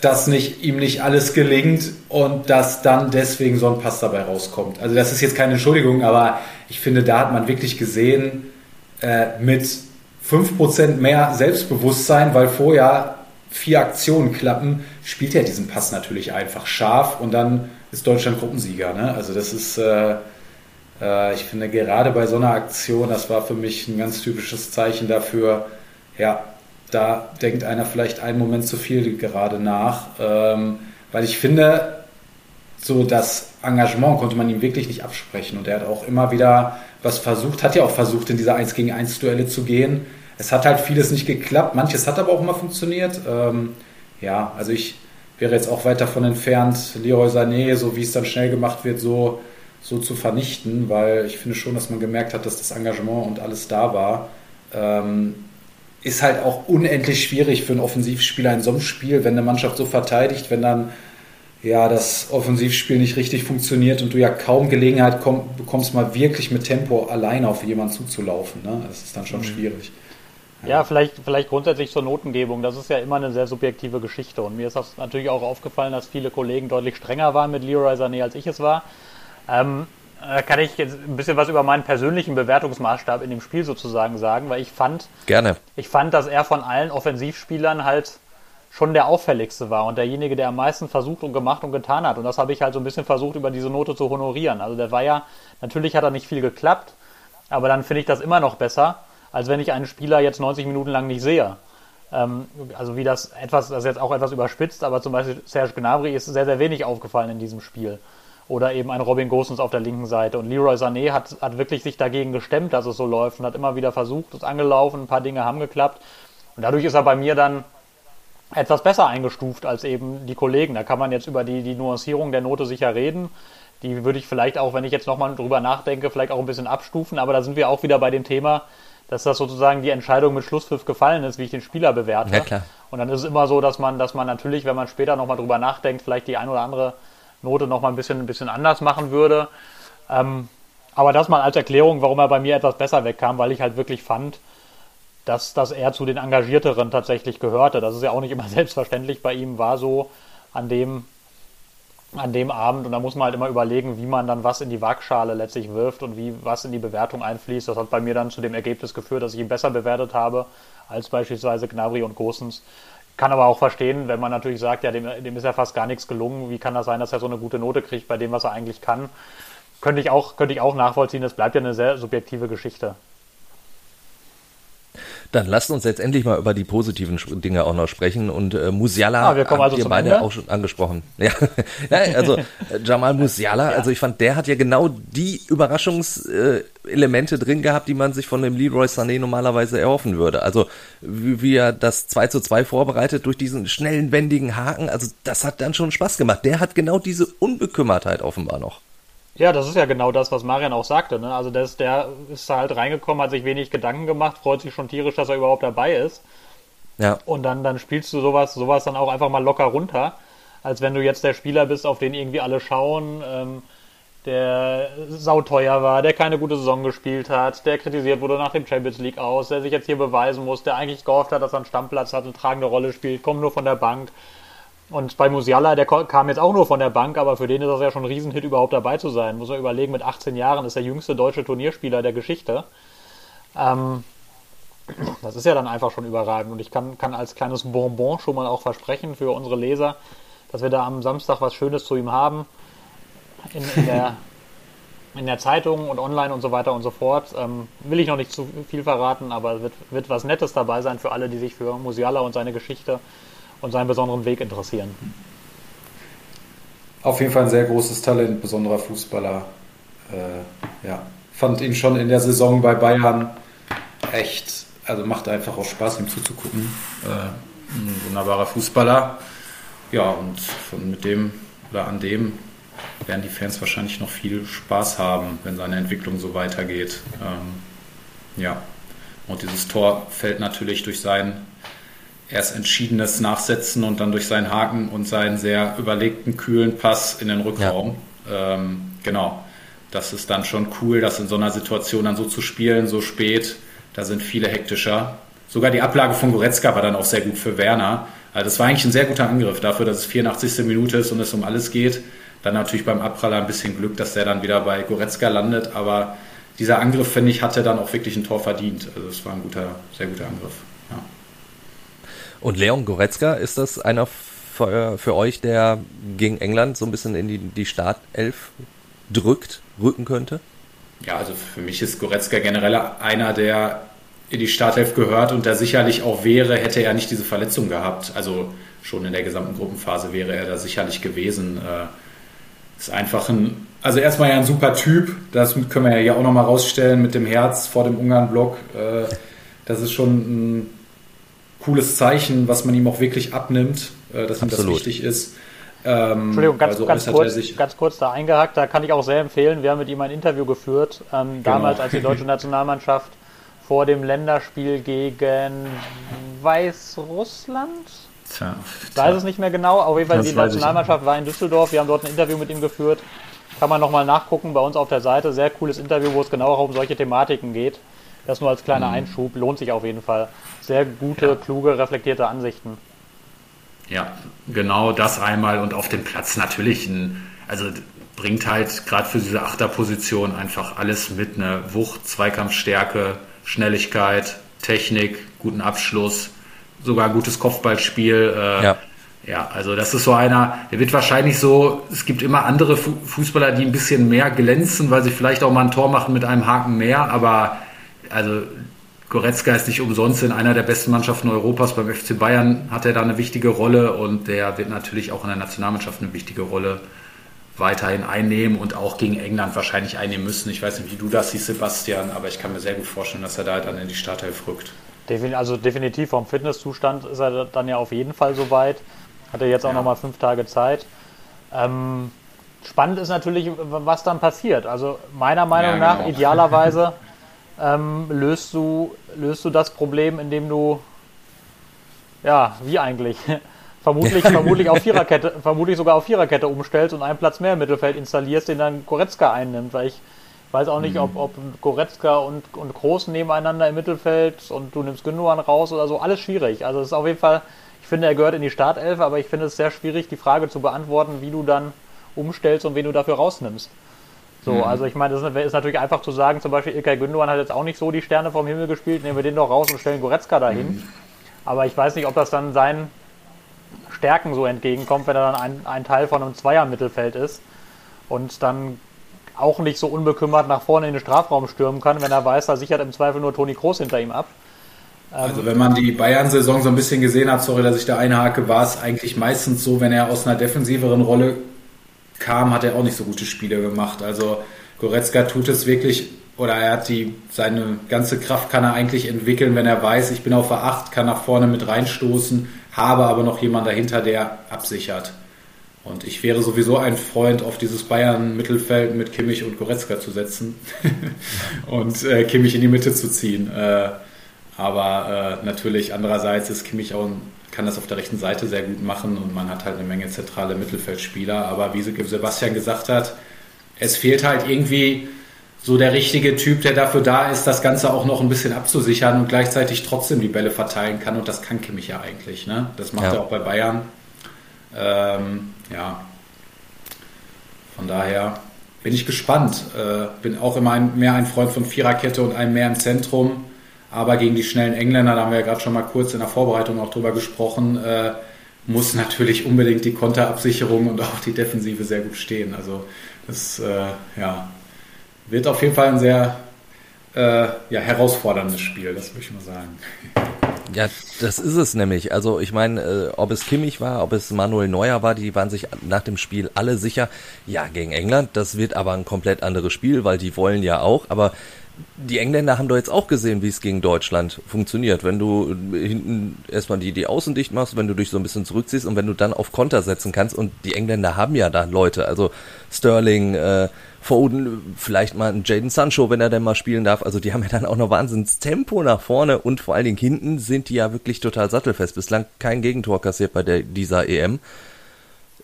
dass nicht, ihm nicht alles gelingt und dass dann deswegen so ein Pass dabei rauskommt. Also das ist jetzt keine Entschuldigung, aber ich finde, da hat man wirklich gesehen, äh, mit 5% mehr Selbstbewusstsein, weil vorher vier Aktionen klappen, spielt er diesen Pass natürlich einfach scharf und dann ist Deutschland Gruppensieger. Ne? Also das ist, äh, äh, ich finde gerade bei so einer Aktion, das war für mich ein ganz typisches Zeichen dafür, ja, da denkt einer vielleicht einen Moment zu viel gerade nach, ähm, weil ich finde, so das Engagement konnte man ihm wirklich nicht absprechen und er hat auch immer wieder was versucht, hat ja auch versucht, in diese 1 gegen 1 Duelle zu gehen es hat halt vieles nicht geklappt. Manches hat aber auch immer funktioniert. Ähm, ja, also ich wäre jetzt auch weit davon entfernt, Leroy Sané, so wie es dann schnell gemacht wird, so, so zu vernichten, weil ich finde schon, dass man gemerkt hat, dass das Engagement und alles da war. Ähm, ist halt auch unendlich schwierig für einen Offensivspieler in so einem Spiel, wenn eine Mannschaft so verteidigt, wenn dann ja das Offensivspiel nicht richtig funktioniert und du ja kaum Gelegenheit komm, bekommst, mal wirklich mit Tempo alleine auf jemanden zuzulaufen. Ne? Das ist dann schon mhm. schwierig. Ja, vielleicht, vielleicht grundsätzlich zur Notengebung. Das ist ja immer eine sehr subjektive Geschichte. Und mir ist das natürlich auch aufgefallen, dass viele Kollegen deutlich strenger waren mit Leroy Sané, als ich es war. Ähm, äh, kann ich jetzt ein bisschen was über meinen persönlichen Bewertungsmaßstab in dem Spiel sozusagen sagen, weil ich fand, Gerne. ich fand, dass er von allen Offensivspielern halt schon der auffälligste war und derjenige, der am meisten versucht und gemacht und getan hat. Und das habe ich halt so ein bisschen versucht, über diese Note zu honorieren. Also der war ja, natürlich hat er nicht viel geklappt, aber dann finde ich das immer noch besser, als wenn ich einen Spieler jetzt 90 Minuten lang nicht sehe. Ähm, also wie das etwas, das ist jetzt auch etwas überspitzt, aber zum Beispiel Serge Gnabry ist sehr, sehr wenig aufgefallen in diesem Spiel. Oder eben ein Robin Gosens auf der linken Seite. Und Leroy Sané hat, hat wirklich sich dagegen gestemmt, dass es so läuft und hat immer wieder versucht, ist angelaufen, ein paar Dinge haben geklappt. Und dadurch ist er bei mir dann etwas besser eingestuft als eben die Kollegen. Da kann man jetzt über die, die Nuancierung der Note sicher reden. Die würde ich vielleicht auch, wenn ich jetzt nochmal drüber nachdenke, vielleicht auch ein bisschen abstufen. Aber da sind wir auch wieder bei dem Thema, dass das sozusagen die Entscheidung mit Schlusspfiff gefallen ist, wie ich den Spieler bewerte. Ja, klar. Und dann ist es immer so, dass man, dass man natürlich, wenn man später nochmal drüber nachdenkt, vielleicht die ein oder andere Note nochmal ein bisschen, ein bisschen anders machen würde. Ähm, aber das mal als Erklärung, warum er bei mir etwas besser wegkam, weil ich halt wirklich fand, dass, dass er zu den Engagierteren tatsächlich gehörte. Das ist ja auch nicht immer selbstverständlich bei ihm, war so an dem an dem Abend und da muss man halt immer überlegen, wie man dann was in die Waagschale letztlich wirft und wie was in die Bewertung einfließt. Das hat bei mir dann zu dem Ergebnis geführt, dass ich ihn besser bewertet habe als beispielsweise Gnabry und Gosens. Kann aber auch verstehen, wenn man natürlich sagt, ja, dem, dem ist ja fast gar nichts gelungen. Wie kann das sein, dass er so eine gute Note kriegt bei dem, was er eigentlich kann? Könnte ich auch, könnte ich auch nachvollziehen. Es bleibt ja eine sehr subjektive Geschichte. Dann lasst uns jetzt endlich mal über die positiven Dinge auch noch sprechen. Und äh, Musiala ah, wir kommen also ihr beide Ende? auch schon angesprochen. Ja, ja also äh, Jamal Musiala, ja. also ich fand, der hat ja genau die Überraschungselemente äh, drin gehabt, die man sich von dem Leroy Sané normalerweise erhoffen würde. Also wie, wie er das 2 zu 2 vorbereitet durch diesen schnellen, wendigen Haken, also das hat dann schon Spaß gemacht. Der hat genau diese Unbekümmertheit offenbar noch. Ja, das ist ja genau das, was Marian auch sagte. Ne? Also der ist, der ist halt reingekommen, hat sich wenig Gedanken gemacht, freut sich schon tierisch, dass er überhaupt dabei ist. Ja. Und dann, dann spielst du sowas, sowas dann auch einfach mal locker runter, als wenn du jetzt der Spieler bist, auf den irgendwie alle schauen, ähm, der sauteuer war, der keine gute Saison gespielt hat, der kritisiert wurde nach dem Champions League aus, der sich jetzt hier beweisen muss, der eigentlich gehofft hat, dass er einen Stammplatz hat, eine tragende Rolle spielt, kommt nur von der Bank. Und bei Musiala, der kam jetzt auch nur von der Bank, aber für den ist das ja schon ein Riesenhit, überhaupt dabei zu sein. Muss man überlegen, mit 18 Jahren ist der jüngste deutsche Turnierspieler der Geschichte. Ähm, das ist ja dann einfach schon überragend. Und ich kann, kann als kleines Bonbon schon mal auch versprechen für unsere Leser, dass wir da am Samstag was Schönes zu ihm haben. In, in der, in der Zeitung und online und so weiter und so fort. Ähm, will ich noch nicht zu viel verraten, aber wird, wird was Nettes dabei sein für alle, die sich für Musiala und seine Geschichte und seinen besonderen Weg interessieren. Auf jeden Fall ein sehr großes Talent, besonderer Fußballer. Äh, ja, fand ihn schon in der Saison bei Bayern echt, also macht einfach auch Spaß, ihm zuzugucken. Äh, ein wunderbarer Fußballer. Ja, und von, mit dem oder an dem werden die Fans wahrscheinlich noch viel Spaß haben, wenn seine Entwicklung so weitergeht. Ähm, ja, und dieses Tor fällt natürlich durch sein erst entschiedenes Nachsetzen und dann durch seinen Haken und seinen sehr überlegten, kühlen Pass in den Rückraum. Ja. Ähm, genau. Das ist dann schon cool, das in so einer Situation dann so zu spielen, so spät. Da sind viele hektischer. Sogar die Ablage von Goretzka war dann auch sehr gut für Werner. Also das war eigentlich ein sehr guter Angriff dafür, dass es 84. Minute ist und es um alles geht. Dann natürlich beim Abpraller ein bisschen Glück, dass der dann wieder bei Goretzka landet. Aber dieser Angriff, finde ich, hatte dann auch wirklich ein Tor verdient. Also es war ein guter, sehr guter Angriff. Und Leon Goretzka, ist das einer für, für, euch, der gegen England so ein bisschen in die, die Startelf drückt, rücken könnte? Ja, also für mich ist Goretzka generell einer, der in die Startelf gehört und der sicherlich auch wäre, hätte er nicht diese Verletzung gehabt. Also schon in der gesamten Gruppenphase wäre er da sicherlich gewesen. Äh, ist einfach ein, also erstmal ja ein super Typ, das können wir ja auch nochmal rausstellen mit dem Herz vor dem Ungarn-Block. Äh, das ist schon ein cooles Zeichen, was man ihm auch wirklich abnimmt, äh, dass Absolut. ihm das wichtig ist. Ähm, Entschuldigung, ganz, also ganz, kurz, ganz kurz da eingehakt, da kann ich auch sehr empfehlen. Wir haben mit ihm ein Interview geführt, ähm, genau. damals als die deutsche Nationalmannschaft vor dem Länderspiel gegen Weißrussland. Tja, ich weiß es nicht mehr genau. Auf jeden Fall, das die Nationalmannschaft war in Düsseldorf. Wir haben dort ein Interview mit ihm geführt. Kann man nochmal nachgucken bei uns auf der Seite. Sehr cooles Interview, wo es genau auch um solche Thematiken geht. Das nur als kleiner mhm. Einschub. Lohnt sich auf jeden Fall. Sehr gute, ja. kluge, reflektierte Ansichten. Ja, genau das einmal und auf dem Platz natürlich ein, also bringt halt gerade für diese Achterposition einfach alles mit, eine Wucht, Zweikampfstärke, Schnelligkeit, Technik, guten Abschluss, sogar gutes Kopfballspiel. Äh, ja. Ja, also das ist so einer, der wird wahrscheinlich so, es gibt immer andere Fußballer, die ein bisschen mehr glänzen, weil sie vielleicht auch mal ein Tor machen mit einem Haken mehr, aber also Goretzka ist nicht umsonst in einer der besten Mannschaften Europas. Beim FC Bayern hat er da eine wichtige Rolle und der wird natürlich auch in der Nationalmannschaft eine wichtige Rolle weiterhin einnehmen und auch gegen England wahrscheinlich einnehmen müssen. Ich weiß nicht, wie du das siehst, Sebastian, aber ich kann mir sehr gut vorstellen, dass er da dann in die Startelf rückt. Also definitiv vom Fitnesszustand ist er dann ja auf jeden Fall soweit. Hat er jetzt auch ja. nochmal fünf Tage Zeit. Ähm, spannend ist natürlich, was dann passiert. Also meiner Meinung ja, genau. nach idealerweise ähm, löst, du, löst du das Problem, indem du, ja, wie eigentlich, vermutlich, vermutlich, auf Viererkette, vermutlich sogar auf Viererkette umstellst und einen Platz mehr im Mittelfeld installierst, den dann Goretzka einnimmt, weil ich weiß auch nicht, ob, ob Goretzka und, und Groß nebeneinander im Mittelfeld und du nimmst Gündogan raus oder so, alles schwierig. Also es ist auf jeden Fall, ich finde, er gehört in die Startelf, aber ich finde es sehr schwierig, die Frage zu beantworten, wie du dann umstellst und wen du dafür rausnimmst. So, mhm. also ich meine, das ist natürlich einfach zu sagen, zum Beispiel Ilkay Gündogan hat jetzt auch nicht so die Sterne vom Himmel gespielt, nehmen wir den doch raus und stellen Goretzka dahin. Mhm. Aber ich weiß nicht, ob das dann seinen Stärken so entgegenkommt, wenn er dann ein, ein Teil von einem Zweier-Mittelfeld ist und dann auch nicht so unbekümmert nach vorne in den Strafraum stürmen kann, wenn er weiß, da sichert im Zweifel nur Toni Kroos hinter ihm ab. Also wenn man die Bayern-Saison so ein bisschen gesehen hat, sorry, dass ich da einhake, war es eigentlich meistens so, wenn er aus einer defensiveren Rolle kam, hat er auch nicht so gute Spiele gemacht. Also Goretzka tut es wirklich, oder er hat die, seine ganze Kraft kann er eigentlich entwickeln, wenn er weiß, ich bin auf der 8, kann nach vorne mit reinstoßen, habe aber noch jemand dahinter, der absichert. Und ich wäre sowieso ein Freund, auf dieses Bayern-Mittelfeld mit Kimmich und Goretzka zu setzen und äh, Kimmich in die Mitte zu ziehen. Äh, aber äh, natürlich andererseits ist Kimmich auch kann das auf der rechten Seite sehr gut machen und man hat halt eine Menge zentrale Mittelfeldspieler. Aber wie Sebastian gesagt hat, es fehlt halt irgendwie so der richtige Typ, der dafür da ist, das Ganze auch noch ein bisschen abzusichern und gleichzeitig trotzdem die Bälle verteilen kann. Und das kann Kimmich ja eigentlich. Ne? Das macht ja. er auch bei Bayern. Ähm, ja. Von daher bin ich gespannt. Äh, bin auch immer ein, mehr ein Freund von Viererkette und einem mehr im Zentrum. Aber gegen die schnellen Engländer, da haben wir ja gerade schon mal kurz in der Vorbereitung auch drüber gesprochen, äh, muss natürlich unbedingt die Konterabsicherung und auch die Defensive sehr gut stehen. Also das äh, ja, wird auf jeden Fall ein sehr äh, ja, herausforderndes Spiel, das würde ich mal sagen. Ja, das ist es nämlich. Also ich meine, äh, ob es Kimmich war, ob es Manuel Neuer war, die waren sich nach dem Spiel alle sicher, ja, gegen England, das wird aber ein komplett anderes Spiel, weil die wollen ja auch, aber die Engländer haben doch jetzt auch gesehen, wie es gegen Deutschland funktioniert. Wenn du hinten erstmal die, die Außen dicht machst, wenn du dich so ein bisschen zurückziehst und wenn du dann auf Konter setzen kannst und die Engländer haben ja da Leute, also Sterling, äh, Foden, vielleicht mal ein Jaden Sancho, wenn er denn mal spielen darf. Also die haben ja dann auch noch wahnsinns Tempo nach vorne und vor allen Dingen hinten sind die ja wirklich total sattelfest. Bislang kein Gegentor kassiert bei der, dieser EM.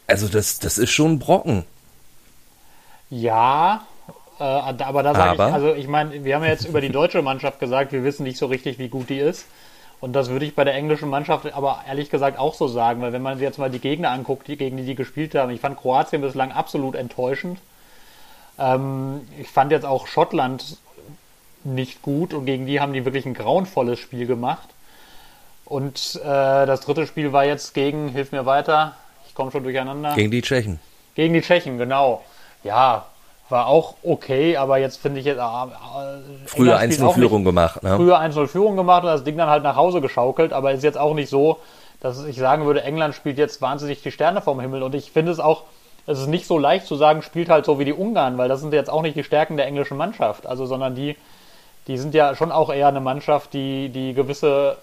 Also das, das ist schon ein Brocken. Ja, äh, aber da sage ich, also ich meine, wir haben ja jetzt über die deutsche Mannschaft gesagt, wir wissen nicht so richtig, wie gut die ist. Und das würde ich bei der englischen Mannschaft aber ehrlich gesagt auch so sagen, weil wenn man sich jetzt mal die Gegner anguckt, die, gegen die die gespielt haben, ich fand Kroatien bislang absolut enttäuschend. Ähm, ich fand jetzt auch Schottland nicht gut und gegen die haben die wirklich ein grauenvolles Spiel gemacht. Und äh, das dritte Spiel war jetzt gegen, hilf mir weiter, ich komme schon durcheinander. Gegen die Tschechen. Gegen die Tschechen, genau. Ja, war auch okay, aber jetzt finde ich jetzt. Äh, früher 1-0-Führung gemacht, ne? Früher 1-0-Führung gemacht und das Ding dann halt nach Hause geschaukelt, aber ist jetzt auch nicht so, dass ich sagen würde, England spielt jetzt wahnsinnig die Sterne vom Himmel und ich finde es auch, es ist nicht so leicht zu sagen, spielt halt so wie die Ungarn, weil das sind jetzt auch nicht die Stärken der englischen Mannschaft, also sondern die, die sind ja schon auch eher eine Mannschaft, die, die gewisse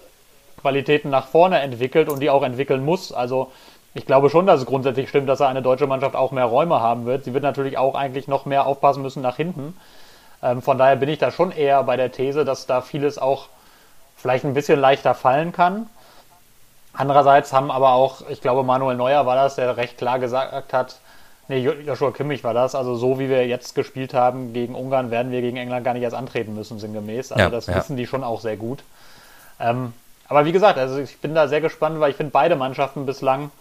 Qualitäten nach vorne entwickelt und die auch entwickeln muss. Also ich glaube schon, dass es grundsätzlich stimmt, dass er eine deutsche Mannschaft auch mehr Räume haben wird. Sie wird natürlich auch eigentlich noch mehr aufpassen müssen nach hinten. Ähm, von daher bin ich da schon eher bei der These, dass da vieles auch vielleicht ein bisschen leichter fallen kann. Andererseits haben aber auch, ich glaube, Manuel Neuer war das, der recht klar gesagt hat, nee, Joshua Kimmich war das, also so wie wir jetzt gespielt haben gegen Ungarn, werden wir gegen England gar nicht erst antreten müssen, sinngemäß. Also ja, das ja. wissen die schon auch sehr gut. Ähm, aber wie gesagt, also ich bin da sehr gespannt, weil ich finde beide Mannschaften bislang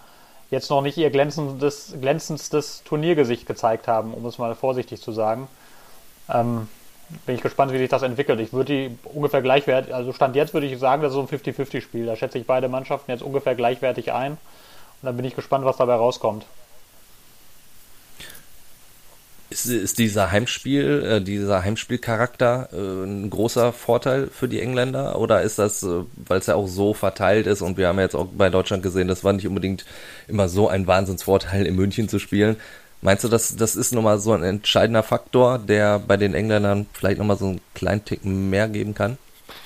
jetzt noch nicht ihr glänzendes, glänzendstes Turniergesicht gezeigt haben, um es mal vorsichtig zu sagen. Ähm, bin ich gespannt, wie sich das entwickelt. Ich würde die ungefähr gleichwertig, also Stand jetzt würde ich sagen, das ist so ein 50-50-Spiel. Da schätze ich beide Mannschaften jetzt ungefähr gleichwertig ein. Und dann bin ich gespannt, was dabei rauskommt. Ist, ist dieser Heimspiel, äh, dieser Heimspielcharakter äh, ein großer Vorteil für die Engländer? Oder ist das, äh, weil es ja auch so verteilt ist und wir haben ja jetzt auch bei Deutschland gesehen, das war nicht unbedingt immer so ein Wahnsinnsvorteil, in München zu spielen. Meinst du, dass das ist nochmal so ein entscheidender Faktor, der bei den Engländern vielleicht nochmal so einen kleinen Tick mehr geben kann?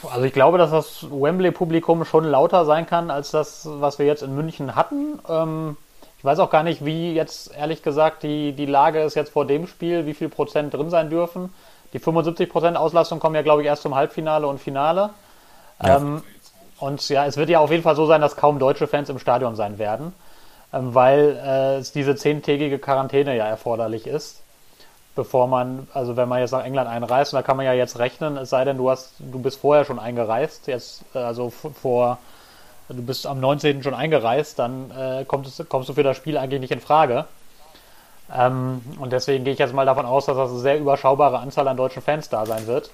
Also ich glaube, dass das Wembley-Publikum schon lauter sein kann als das, was wir jetzt in München hatten. Ähm ich weiß auch gar nicht, wie jetzt ehrlich gesagt die, die Lage ist jetzt vor dem Spiel, wie viel Prozent drin sein dürfen. Die 75 Prozent Auslastung kommen ja, glaube ich, erst zum Halbfinale und Finale. Ja. Ähm, und ja, es wird ja auf jeden Fall so sein, dass kaum deutsche Fans im Stadion sein werden, ähm, weil äh, diese zehntägige Quarantäne ja erforderlich ist, bevor man, also wenn man jetzt nach England einreist, und da kann man ja jetzt rechnen, es sei denn, du hast, du bist vorher schon eingereist, jetzt äh, also vor du bist am 19. schon eingereist, dann äh, kommst, kommst, du für das Spiel eigentlich nicht in Frage. Ähm, und deswegen gehe ich jetzt mal davon aus, dass das eine sehr überschaubare Anzahl an deutschen Fans da sein wird,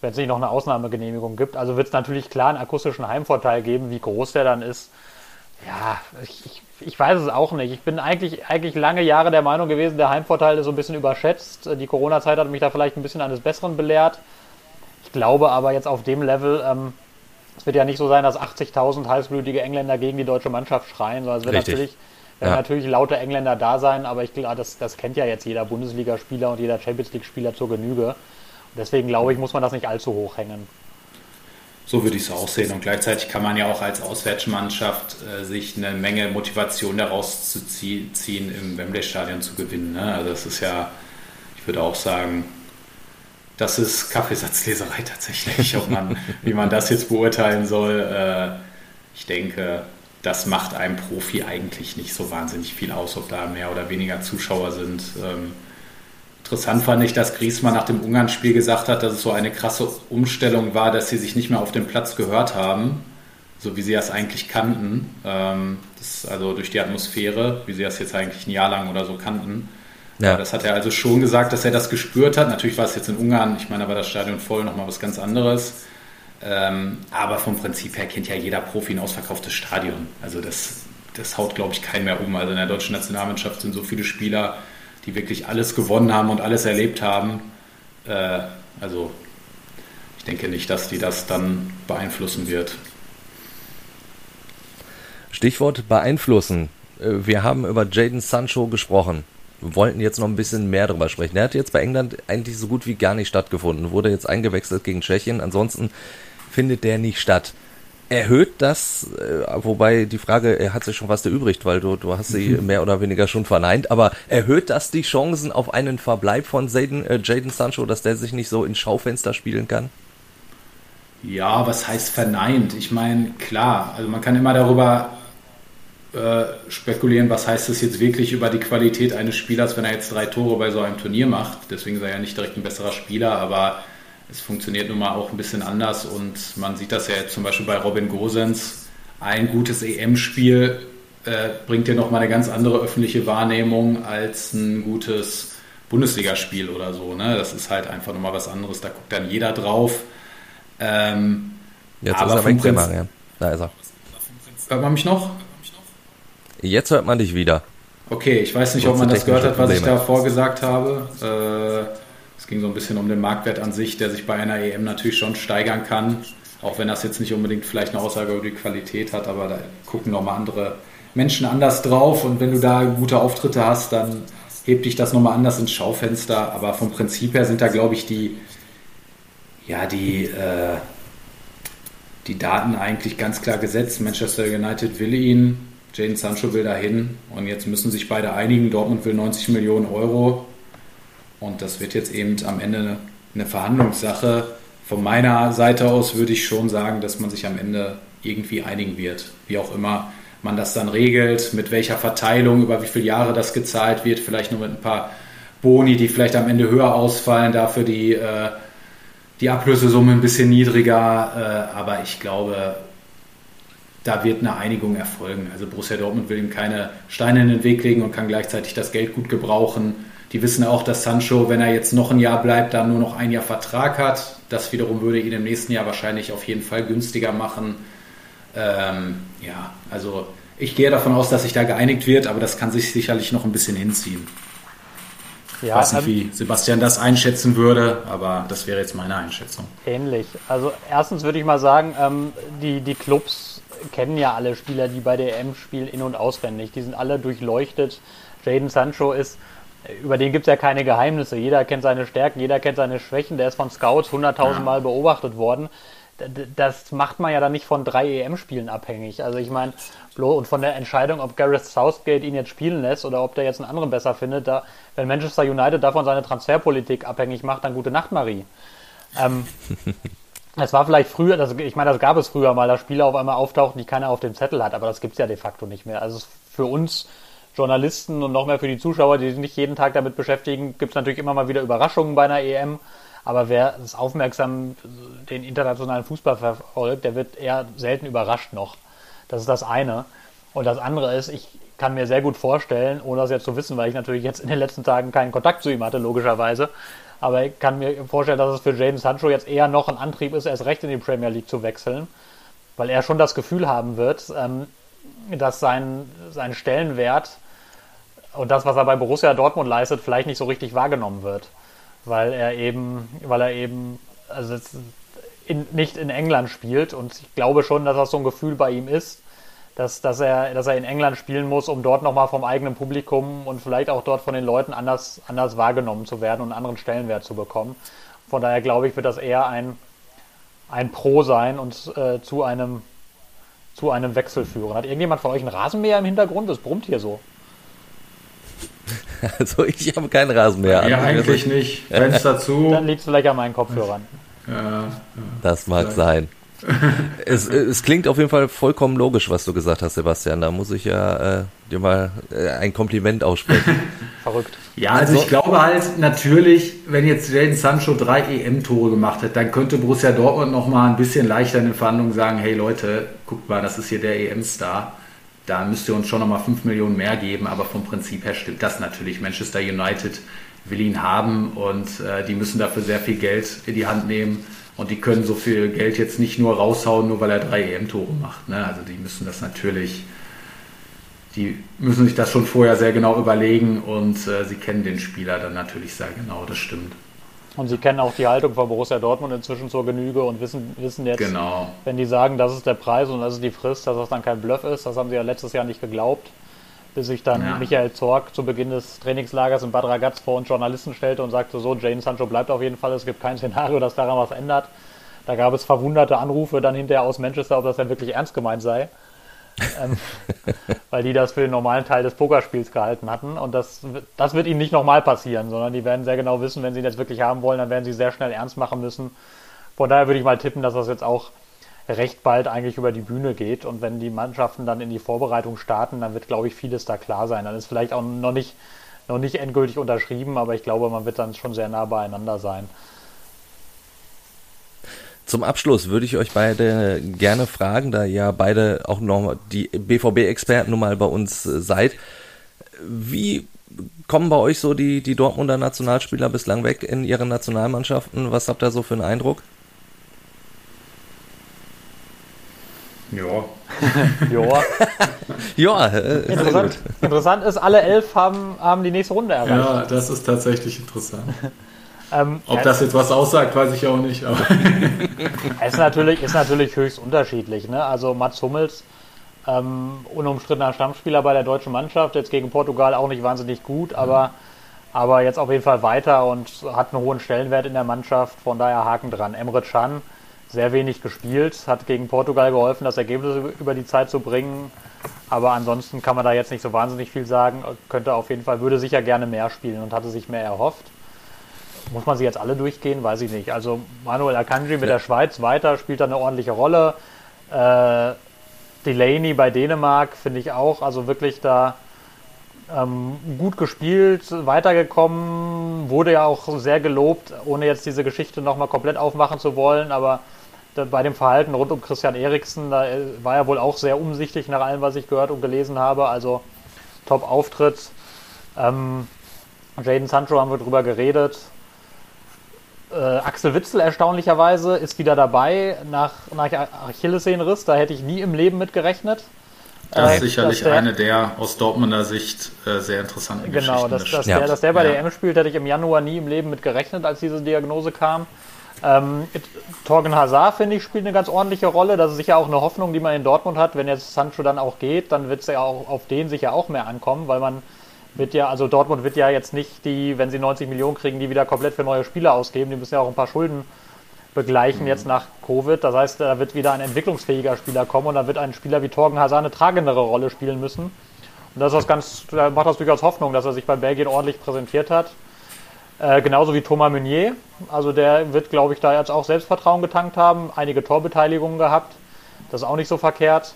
wenn es nicht noch eine Ausnahmegenehmigung gibt. Also wird es natürlich klar einen akustischen Heimvorteil geben, wie groß der dann ist. Ja, ich, ich, ich weiß es auch nicht. Ich bin eigentlich, eigentlich lange Jahre der Meinung gewesen, der Heimvorteil ist so ein bisschen überschätzt. Die Corona-Zeit hat mich da vielleicht ein bisschen eines Besseren belehrt. Ich glaube aber jetzt auf dem Level, ähm, es wird ja nicht so sein, dass 80.000 heißblütige Engländer gegen die deutsche Mannschaft schreien, sondern es wird Richtig. natürlich, werden Ja. natürlich laute Engländer da sein, aber ich glaube, das, das kennt ja jetzt jeder Bundesligaspieler und jeder Champions League-Spieler zur Genüge. Und deswegen glaube ich, muss man das nicht allzu hoch hängen. So würde ich es auch sehen. Und gleichzeitig kann man ja auch als Auswärtsmannschaft äh, sich eine Menge Motivation daraus zu zie- ziehen, im Wembley-Stadion zu gewinnen. Ne? Also das ist ja, ich würde auch sagen, das ist Kaffeesatzleserei tatsächlich, ob man, wie man das jetzt beurteilen soll. Äh, ich denke, das macht einem Profi eigentlich nicht so wahnsinnig viel aus, ob da mehr oder weniger Zuschauer sind. Ähm, Interessant fand ich, dass Griezmann nach dem Ungarn-Spiel gesagt hat, dass es so eine krasse Umstellung war, dass sie sich nicht mehr auf dem Platz gehört haben, so wie sie das eigentlich kannten. Ähm, also durch die Atmosphäre, wie sie das jetzt eigentlich ein Jahr lang oder so kannten. Ja. Das hat er also schon gesagt, dass er das gespürt hat. Natürlich war es jetzt in Ungarn, ich meine, da war das Stadion voll, nochmal was ganz anderes. Ähm, aber vom Prinzip her kennt ja jeder Profi ein ausverkauftes Stadion. Also das, das haut, glaube ich, keinen mehr um. Also in der deutschen Nationalmannschaft sind so viele Spieler, die wirklich alles gewonnen haben und alles erlebt haben. Äh, also ich denke nicht, dass die das dann beeinflussen wird. Stichwort beeinflussen. Äh, Wir haben über Jaden Sancho gesprochen. Wir wollten jetzt noch ein bisschen mehr darüber sprechen. Er hat jetzt bei England eigentlich so gut wie gar nicht stattgefunden. Wurde jetzt eingewechselt gegen Tschechien. Ansonsten findet der nicht statt. Erhöht das, äh, wobei die Frage, er hat sich schon fast erübrigt, weil du, du hast sie mehr oder weniger schon verneint, aber erhöht das die Chancen auf einen Verbleib von Jaden, äh, Jaden Sancho, dass der sich nicht so ins Schaufenster spielen kann? Ja, was heißt verneint? Ich meine, klar, also man kann immer darüber äh, spekulieren, was heißt das jetzt wirklich über die Qualität eines Spielers, wenn er jetzt drei Tore bei so einem Turnier macht. Deswegen sei er nicht direkt ein besserer Spieler, aber es funktioniert nun mal auch ein bisschen anders und man sieht das ja jetzt zum Beispiel bei Robin Gosens. Ein gutes EM-Spiel äh, bringt dir nochmal eine ganz andere öffentliche Wahrnehmung als ein gutes Bundesligaspiel oder so. Ne? Das ist halt einfach nochmal was anderes. Da guckt dann jeder drauf. Ähm, Jetzt Aber ist er weg, Marian. Da ist er. hört man mich noch? Jetzt hört man dich wieder. Okay, ich weiß nicht, ob man das gehört hat, was ich da vorgesagt habe. Äh, es ging so ein bisschen um den Marktwert an sich, der sich bei einer EM natürlich schon steigern kann. Auch wenn das jetzt nicht unbedingt vielleicht eine Aussage über die Qualität hat, aber da gucken nochmal andere Menschen anders drauf. Und wenn du da gute Auftritte hast, dann hebt dich das nochmal anders ins Schaufenster. Aber vom Prinzip her sind da, glaube ich, die, ja, die, äh, die Daten eigentlich ganz klar gesetzt. Manchester United will ihn, Jadon Sancho will dahin und jetzt müssen sich beide einigen. Dortmund will 90 Millionen Euro und das wird jetzt eben am Ende eine, eine Verhandlungssache. Von meiner Seite aus würde ich schon sagen, dass man sich am Ende irgendwie einigen wird. Wie auch immer man das dann regelt, mit welcher Verteilung, über wie viele Jahre das gezahlt wird, vielleicht nur mit ein paar Boni, die vielleicht am Ende höher ausfallen, dafür die, äh, die Ablösesumme ein bisschen niedriger. Äh, aber ich glaube, da wird eine Einigung erfolgen. Also Borussia Dortmund will ihm keine Steine in den Weg legen und kann gleichzeitig das Geld gut gebrauchen. Die wissen auch, dass Sancho, wenn er jetzt noch ein Jahr bleibt, dann nur noch ein Jahr Vertrag hat. Das wiederum würde ihn im nächsten Jahr wahrscheinlich auf jeden Fall günstiger machen. Ähm, ja, also ich gehe davon aus, dass sich da geeinigt wird, aber das kann sich sicherlich noch ein bisschen hinziehen. Ich Ja, weiß nicht, ähm, wie Sebastian das einschätzen würde, aber das wäre jetzt meine Einschätzung. Ähnlich. Also erstens würde ich mal sagen, ähm, die, die Clubs kennen ja alle Spieler, die bei der EM spielen, in- und auswendig. Die sind alle durchleuchtet. Jaden Sancho ist, über den gibt es ja keine Geheimnisse. Jeder kennt seine Stärken, jeder kennt seine Schwächen. Der ist von Scouts 100.000 Mal beobachtet worden. Das macht man ja dann nicht von drei EM-Spielen abhängig. Also ich meine, und von der Entscheidung, ob Gareth Southgate ihn jetzt spielen lässt oder ob der jetzt einen anderen besser findet, da, wenn Manchester United davon seine Transferpolitik abhängig macht, dann gute Nacht, Marie. Ähm, es war vielleicht früher, das, ich meine, das gab es früher mal, dass Spieler auf einmal auftauchten, die keiner auf dem Zettel hat, aber das gibt's ja de facto nicht mehr. Also es- für uns Journalisten und noch mehr für die Zuschauer, die sich nicht jeden Tag damit beschäftigen, gibt's natürlich immer mal wieder Überraschungen bei einer EM. Aber wer es aufmerksam den internationalen Fußball verfolgt, der wird eher selten überrascht noch. Das ist das eine. Und das andere ist, ich kann mir sehr gut vorstellen, ohne das jetzt zu wissen, weil ich natürlich jetzt in den letzten Tagen keinen Kontakt zu ihm hatte, logischerweise, aber ich kann mir vorstellen, dass es für Jaden Sancho jetzt eher noch ein Antrieb ist, erst recht in die Premier League zu wechseln, weil er schon das Gefühl haben wird, ähm, dass sein, sein Stellenwert und das, was er bei Borussia Dortmund leistet, vielleicht nicht so richtig wahrgenommen wird, weil er eben, weil er eben, also in, nicht in England spielt. Und ich glaube schon, dass das so ein Gefühl bei ihm ist, dass, dass, er, dass er in England spielen muss, um dort nochmal vom eigenen Publikum und vielleicht auch dort von den Leuten anders, anders wahrgenommen zu werden und einen anderen Stellenwert zu bekommen. Von daher glaube ich, wird das eher ein, ein Pro sein und äh, zu, einem, zu einem Wechsel führen. Hat irgendjemand von euch einen Rasenmäher im Hintergrund? Das brummt hier so. Also ich habe keinen Rasenmäher. Ja, eigentlich nicht. Fenster zu. Dann liegt es vielleicht an meinen Kopfhörern. Ja, Das mag sein. es, es klingt auf jeden Fall vollkommen logisch, was du gesagt hast, Sebastian. Da muss ich ja äh, dir mal äh, ein Kompliment aussprechen. Verrückt. Ja, also ich glaube halt natürlich, wenn jetzt Jadon Sancho drei EM-Tore gemacht hat, dann könnte Borussia Dortmund noch mal ein bisschen leichter in den Verhandlungen sagen, hey Leute, guckt mal, das ist hier der EM-Star. Da müsst ihr uns schon noch mal 5 Millionen mehr geben, aber vom Prinzip her stimmt das natürlich. Manchester United will ihn haben und äh, die müssen dafür sehr viel Geld in die Hand nehmen und die können so viel Geld jetzt nicht nur raushauen, nur weil er drei EM-Tore macht. Ne? Also die müssen das natürlich die müssen sich das schon vorher sehr genau überlegen und äh, sie kennen den Spieler dann natürlich sehr genau, das stimmt. Und sie kennen auch die Haltung von Borussia Dortmund inzwischen zur Genüge und wissen, wissen jetzt, Genau. wenn die sagen, das ist der Preis und das ist die Frist, dass das dann kein Bluff ist. Das haben sie ja letztes Jahr nicht geglaubt, bis sich dann Ja. Michael Zorg zu Beginn des Trainingslagers in Bad Ragaz vor uns Journalisten stellte und sagte, so, Jane Sancho bleibt auf jeden Fall, es gibt kein Szenario, das daran was ändert. Da gab es verwunderte Anrufe dann hinterher aus Manchester, ob das denn wirklich ernst gemeint sei. ähm, weil die das für den normalen Teil des Pokerspiels gehalten hatten. Und das, wird- das wird ihnen nicht nochmal passieren, sondern die werden sehr genau wissen, wenn sie ihn jetzt wirklich haben wollen, dann werden sie sehr schnell ernst machen müssen. Von daher würde ich mal tippen, dass das jetzt auch recht bald eigentlich über die Bühne geht. Und wenn die Mannschaften dann in die Vorbereitung starten, dann wird, glaube ich, vieles da klar sein. Dann ist vielleicht auch noch nicht, noch nicht endgültig unterschrieben, aber ich glaube, man wird dann schon sehr nah beieinander sein. Zum Abschluss würde ich euch beide gerne fragen, da ihr beide auch noch die BVB-Experten nun mal bei uns äh, seid. Wie kommen bei euch so die, die Dortmunder Nationalspieler bislang weg in ihren Nationalmannschaften? Was habt ihr so für einen Eindruck? Ja. Joa. Ja, äh, Interessant, interessant ist, alle elf haben, haben die nächste Runde erreicht. ja, das ist tatsächlich interessant. Ähm, Ob ja, das jetzt was aussagt, weiß ich auch nicht. Aber ist, natürlich, ist natürlich höchst unterschiedlich. Ne? Also Mats Hummels, ähm, unumstrittener Stammspieler bei der deutschen Mannschaft, jetzt gegen Portugal auch nicht wahnsinnig gut, aber, aber jetzt auf jeden Fall weiter und hat einen hohen Stellenwert in der Mannschaft, von daher Haken dran. Emre Can, sehr wenig gespielt, hat gegen Portugal geholfen, das Ergebnis über die Zeit zu bringen. Aber ansonsten kann man da jetzt nicht so wahnsinnig viel sagen. Könnte auf jeden Fall, würde sicher gerne mehr spielen und hatte sich mehr erhofft. Muss man sie jetzt alle durchgehen? Weiß ich nicht. Also Manuel Akanji mit der Schweiz weiter spielt da eine ordentliche Rolle. Äh, Delaney bei Dänemark finde ich auch, also wirklich da ähm, gut gespielt, weitergekommen, wurde ja auch sehr gelobt, ohne jetzt diese Geschichte nochmal komplett aufmachen zu wollen, aber bei dem Verhalten rund um Christian Eriksen, da äh, war er wohl auch sehr umsichtig nach allem, was ich gehört und gelesen habe, also Top-Auftritt. Ähm, Jaden Sancho haben wir drüber geredet. Äh, Axel Witzel erstaunlicherweise ist wieder dabei nach, nach Achillessehnenriss. Da hätte ich nie im Leben mit gerechnet. das Äh, ist sicherlich dass der- eine der aus Dortmunder Sicht äh, sehr interessanten Genau, Geschichten. dass, dass, stimmt. Ja. der, dass der bei Ja. der EM spielt, hätte ich im Januar nie im Leben mit gerechnet, als diese Diagnose kam. Ähm, Torgen Hazard, finde ich, spielt eine ganz ordentliche Rolle. Das ist sicher auch eine Hoffnung, die man in Dortmund hat. Wenn jetzt Sancho dann auch geht, dann wird es ja auch auf den sicher auch mehr ankommen, weil man wird ja, also Dortmund wird ja jetzt nicht die, wenn sie 90 Millionen kriegen, die wieder komplett für neue Spieler ausgeben. Die müssen ja auch ein paar Schulden begleichen jetzt nach Covid. Das heißt, da wird wieder ein entwicklungsfähiger Spieler kommen und dann wird ein Spieler wie Torgen Hazard eine tragendere Rolle spielen müssen. Und das ist das ganz, da macht das durchaus Hoffnung, dass er sich bei Belgien ordentlich präsentiert hat. Äh, genauso wie Thomas Meunier. Also der wird, glaube ich, da jetzt auch Selbstvertrauen getankt haben, einige Torbeteiligungen gehabt. Das ist auch nicht so verkehrt.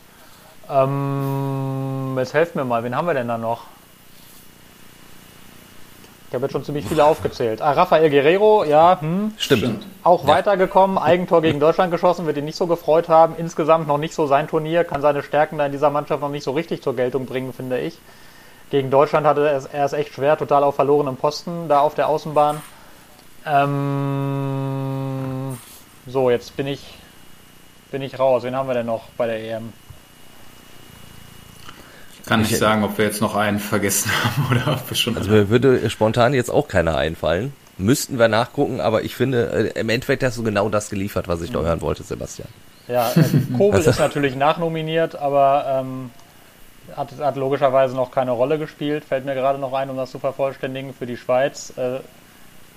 Ähm, jetzt helft mir mal, wen haben wir denn da noch? Ich habe jetzt schon ziemlich viele aufgezählt. Ah, Rafael Guerrero, ja, hm, Stimmt. auch weitergekommen, Eigentor gegen Deutschland geschossen, wird ihn nicht so gefreut haben. Insgesamt noch nicht so sein Turnier, kann seine Stärken da in dieser Mannschaft noch nicht so richtig zur Geltung bringen, finde ich. Gegen Deutschland hatte er es, er es echt schwer, total auf verlorenem Posten da auf der Außenbahn. Ähm, so, jetzt bin ich, bin ich raus. Wen haben wir denn noch bei der EM? Kann nicht sagen, ob wir jetzt noch einen vergessen haben oder ob wir schon. Also mir würde spontan jetzt auch keiner einfallen. Müssten wir nachgucken, aber ich finde, äh, im Endeffekt hast du genau das geliefert, was ich da hören wollte, Sebastian. Ja, äh, Kobel ist natürlich nachnominiert, aber ähm, hat, hat logischerweise noch keine Rolle gespielt. Fällt mir gerade noch ein, um das zu vervollständigen für die Schweiz. Äh,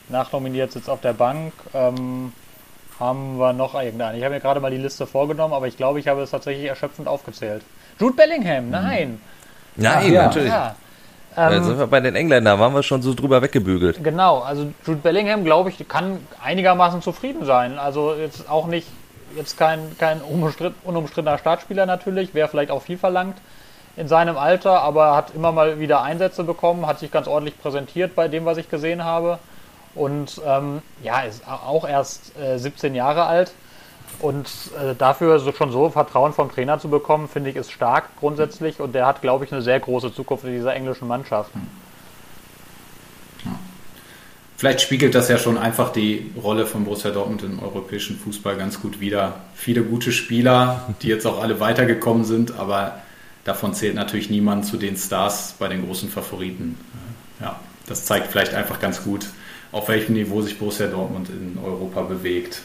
nachnominiert sitzt auf der Bank. Ähm, haben wir noch irgendeinen? Ich habe mir gerade mal die Liste vorgenommen, aber ich glaube, ich habe es tatsächlich erschöpfend aufgezählt. Jude Bellingham, nein. Nein, ja, natürlich. Ja. Jetzt sind wir bei den Engländern, waren wir schon so drüber weggebügelt. Genau, also Jude Bellingham, glaube ich, kann einigermaßen zufrieden sein. Also jetzt auch nicht, jetzt kein, kein unumstrittener Startspieler natürlich, wäre vielleicht auch viel verlangt in seinem Alter, aber hat immer mal wieder Einsätze bekommen, hat sich ganz ordentlich präsentiert bei dem, was ich gesehen habe. Und ähm, ja, ist auch erst äh, 17 Jahre alt. Und äh, dafür so, schon so Vertrauen vom Trainer zu bekommen, finde ich, ist stark grundsätzlich. Und der hat, glaube ich, eine sehr große Zukunft in dieser englischen Mannschaft. Vielleicht spiegelt das ja schon einfach die Rolle von Borussia Dortmund im europäischen Fußball ganz gut wider. Viele gute Spieler, die jetzt auch alle weitergekommen sind, aber davon zählt natürlich niemand zu den Stars bei den großen Favoriten. Ja, das zeigt vielleicht einfach ganz gut, auf welchem Niveau sich Borussia Dortmund in Europa bewegt.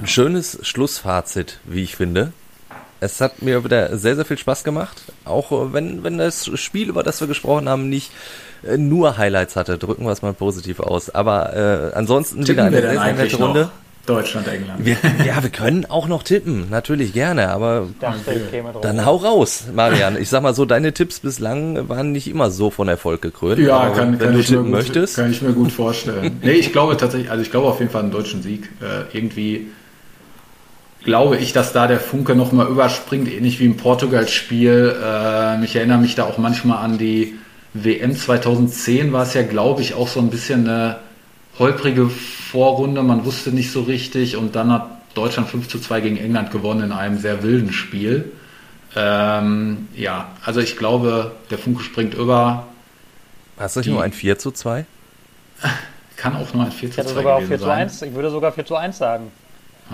Ein schönes Schlussfazit, wie ich finde. Es hat mir wieder sehr, sehr viel Spaß gemacht. Auch äh, wenn, wenn das Spiel, über das wir gesprochen haben, nicht äh, nur Highlights hatte, drücken wir es mal positiv aus. Aber äh, ansonsten wieder eine sehr, sehr nette Runde. Deutschland, England. Wir, ja, wir können auch noch tippen, natürlich gerne, aber Dachte, dann hau raus, Marian. Ich sag mal so, deine Tipps bislang waren nicht immer so von Erfolg gekrönt. Ja, aber kann, wenn kann, du ich mir tippen gut, möchtest. kann ich mir gut vorstellen. nee, ich glaube tatsächlich, also ich glaube auf jeden Fall einen deutschen Sieg. Äh, irgendwie glaube ich, dass da der Funke nochmal überspringt, ähnlich wie im Portugal-Spiel. Äh, ich erinnere mich da auch manchmal an die WM 2010, war es ja, glaube ich, auch so ein bisschen eine holprige Vorrunde. Man wusste nicht so richtig und dann hat Deutschland 5 zu 2 gegen England gewonnen in einem sehr wilden Spiel. Ähm, ja, also ich glaube, der Funke springt über. Hast du nicht nur ein 4 zu 2? Kann auch nur ein 4 Ich zu hätte 2 sogar auf gewesen 4 zu sein. 1, ich würde sogar 4 zu 1 sagen.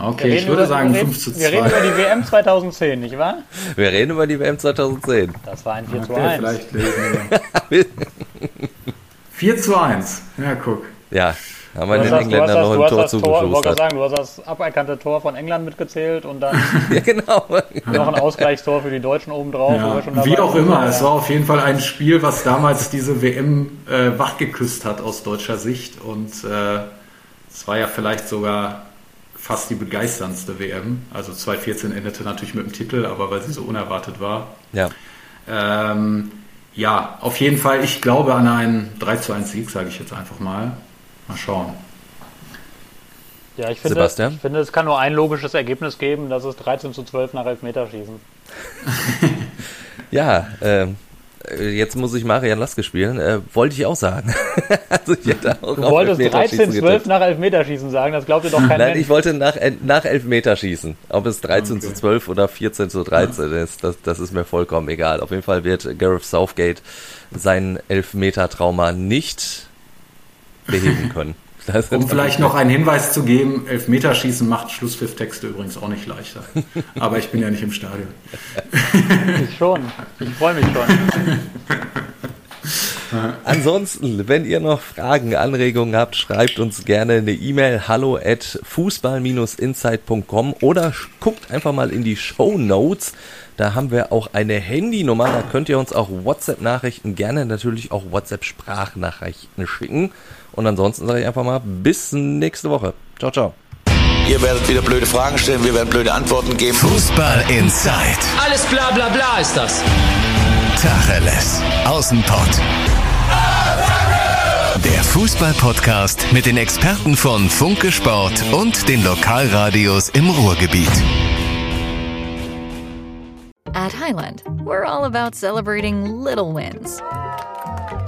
Okay, ich würde über- sagen wir reden, 5 zu Wir reden über 2. die WM 2010, nicht wahr? Wir reden über die WM 2010. Das war ein 4 zu Okay, 1. vielleicht lesen wir. 4 zu 1. Ja, guck. Ja, haben wir Du den hast, das, das, noch ein Tor Tor, ich wollte gerade zugeschustert. sagen, du hast das aberkannte Tor von England mitgezählt und dann Ja, genau. noch ein Ausgleichstor für die Deutschen obendrauf. Ja, wie auch immer, Ja. es war auf jeden Fall ein Spiel, was damals diese WM äh, wachgeküsst hat aus deutscher Sicht. Und äh, es war ja vielleicht sogar fast die begeisterndste WM. Also 2014 endete natürlich mit dem Titel, aber weil sie so unerwartet war. Ja. Ähm, ja, auf jeden Fall, ich glaube an einen 3 zu 1 Sieg, sage ich jetzt einfach mal. Mal schauen. Ja, ich finde, Sebastian? ich finde, es kann nur ein logisches Ergebnis geben, das ist 13 zu 12 nach Elfmeterschießen. Ja, ähm, äh, jetzt muss ich Marian Laske spielen. Äh, wollte ich auch sagen. also ich hätte auch Du wolltest Elfmeterschießen 13 12 getippt. nach Elfmeterschießen sagen, das glaubt dir doch kein Nein, Mensch. ich wollte nach, nach Elfmeterschießen. Ob es 13 Okay. zu 12 oder 14 zu 13 ist, das, das ist mir vollkommen egal. Auf jeden Fall wird Gareth Southgate sein Elfmeter-Trauma nicht beheben können. Das Um vielleicht noch einen Hinweis zu geben, Elfmeterschießen macht Schlusspfifftexte übrigens auch nicht leichter. Aber ich bin ja nicht im Stadion. Ich schon. Ich freue mich schon. Ansonsten, wenn ihr noch Fragen, Anregungen habt, schreibt uns gerne eine E-Mail hallo at fußball-insight.com oder guckt einfach mal in die Show Notes. Da haben wir auch eine Handynummer, da könnt ihr uns auch WhatsApp-Nachrichten, gerne natürlich auch WhatsApp-Sprachnachrichten schicken. Und ansonsten sage ich einfach mal bis nächste Woche. Ciao, ciao. Ihr werdet wieder blöde Fragen stellen, wir werden blöde Antworten geben. Fußball Inside. Alles bla bla bla ist das. Tacheles. Außenpott. Der Fußball-Podcast mit den Experten von Funke Sport und den Lokalradios im Ruhrgebiet. At Highland, we're all about celebrating little wins